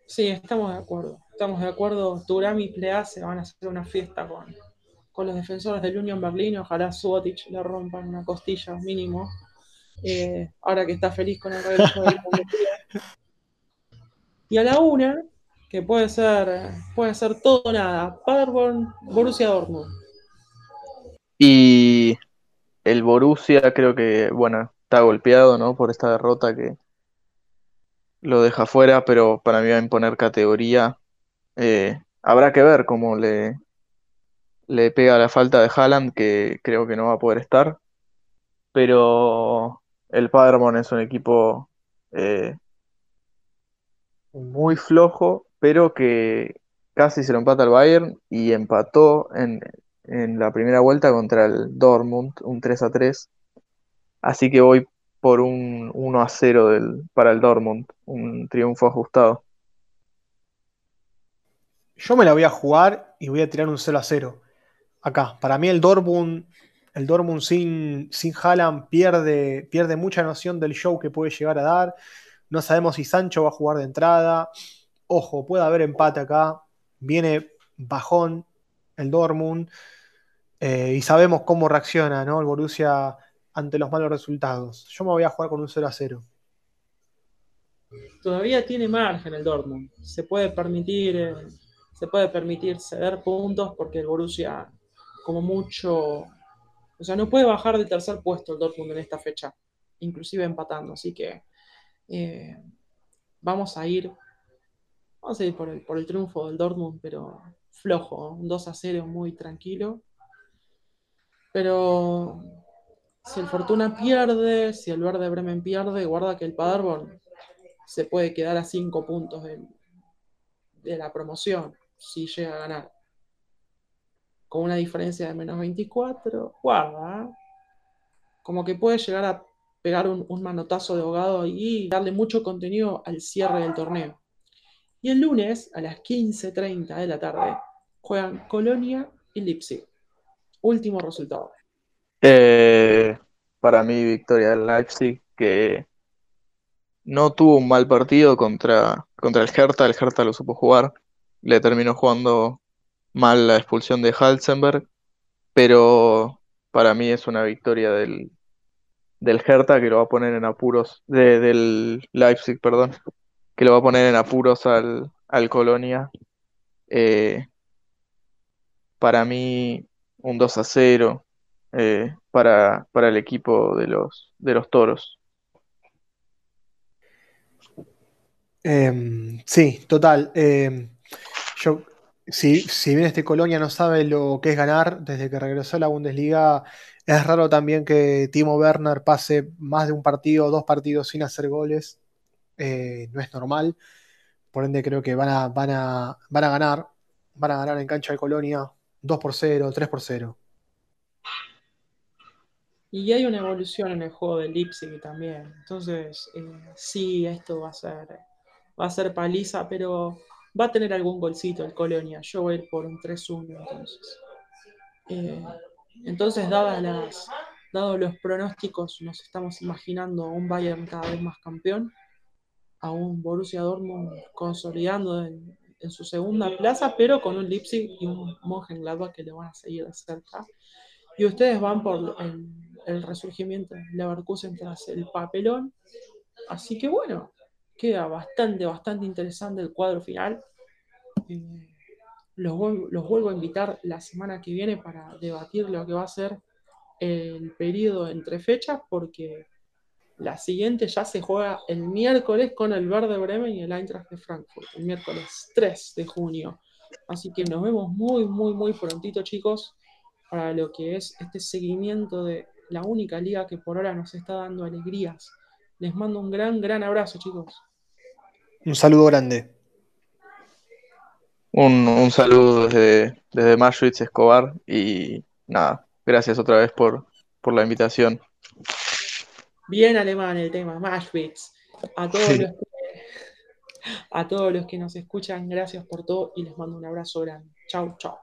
Sí, estamos de acuerdo. Estamos de acuerdo. Turam y Plea se van a hacer una fiesta con, con los defensores del Union Berlín. Ojalá Subotic le rompan una costilla mínimo. Eh, ahora que está feliz con el regreso de la Bundesliga. Y a la una, que puede ser, puede ser todo nada. Paderborn, Borussia Dortmund. Y el Borussia creo que, bueno, está golpeado, ¿no? Por esta derrota que lo deja fuera, pero para mí va a imponer categoría. Eh, habrá que ver cómo le, le pega la falta de Haaland, que creo que no va a poder estar. Pero el Paderborn es un equipo eh, muy flojo, pero que casi se lo empata al Bayern y empató en, en la primera vuelta contra el Dortmund, un 3 a 3. Así que voy por un 1 a 0 del, para el Dortmund, un triunfo ajustado. Yo me la voy a jugar y voy a tirar un 0 a 0. Acá, para mí el Dortmund, el Dortmund sin, sin Haaland pierde, pierde mucha noción del show que puede llegar a dar. No sabemos si Sancho va a jugar de entrada. Ojo, puede haber empate acá. Viene bajón el Dortmund. eh, y sabemos cómo reacciona el Borussia ante los malos resultados. Yo me voy a jugar con un 0 a 0. Todavía tiene margen el Dortmund. Se puede permitir, eh, se puede permitir ceder puntos porque el Borussia, como mucho, o sea, no puede bajar de tercer puesto el Dortmund en esta fecha, inclusive empatando. Así que eh, vamos a ir, vamos a ir por el, por el triunfo del Dortmund, pero flojo, un 2 a 0 muy tranquilo. Pero si el Fortuna pierde, si el Verde Bremen pierde, guarda que el Paderborn se puede quedar a 5 puntos de, la promoción si llega a ganar. Con una diferencia de menos 24, guarda. como que puede llegar a pegar un, un manotazo de ahogado y darle mucho contenido al cierre del torneo. Y el lunes, a las 15.30 de la tarde, juegan Colonia y Leipzig. Último resultado. Eh, para mí, victoria del Leipzig, que no tuvo un mal partido contra, contra el Hertha. El Hertha lo supo jugar. Le terminó jugando mal la expulsión de Halzenberg. Pero para mí es una victoria del, del Hertha que lo va a poner en apuros. de- del Leipzig, perdón. Que lo va a poner en apuros al, al Colonia. Eh, para mí, un 2 a 0 eh, para, para el equipo de los, de los toros. Em, sí, total. Em, yo, si, si bien este Colonia no sabe lo que es ganar desde que regresó a la Bundesliga, es raro también que Timo Werner pase más de un partido dos partidos sin hacer goles. Eh, no es normal. Por ende, creo que van a, van a, van a ganar. Van a ganar en cancha de Colonia 2 por 0, 3 por 0. Y hay una evolución en el juego del Leipzig también. Entonces, eh, sí, esto va a ser va a ser paliza, pero va a tener algún golcito el Colonia. Yo voy a ir por un 3-1 entonces. Eh, entonces, las, dados los pronósticos, nos estamos imaginando un Bayern cada vez más campeón, a un Borussia Dortmund consolidando en, en su segunda plaza, pero con un Leipzig y un Mönchengladbach que le van a seguir de cerca. Y ustedes van por el, el resurgimiento de Leverkusen tras el papelón. Así que bueno, queda bastante, bastante interesante el cuadro final. Eh, los, los vuelvo a invitar la semana que viene para debatir lo que va a ser el periodo entre fechas, porque la siguiente ya se juega el miércoles con el Verde Bremen y el Eintracht de Frankfurt, el miércoles 3 de junio. Así que nos vemos muy, muy, muy prontito, chicos, para lo que es este seguimiento de la única liga que por ahora nos está dando alegrías. Les mando un gran, gran abrazo, chicos. Un saludo grande. Un, un saludo desde, desde Escobar, y nada, gracias otra vez por, por la invitación. Bien alemán el tema, Mashwitz. A todos, Sí. los que, a todos los que nos escuchan, gracias por todo y les mando un abrazo grande. Chau, chau.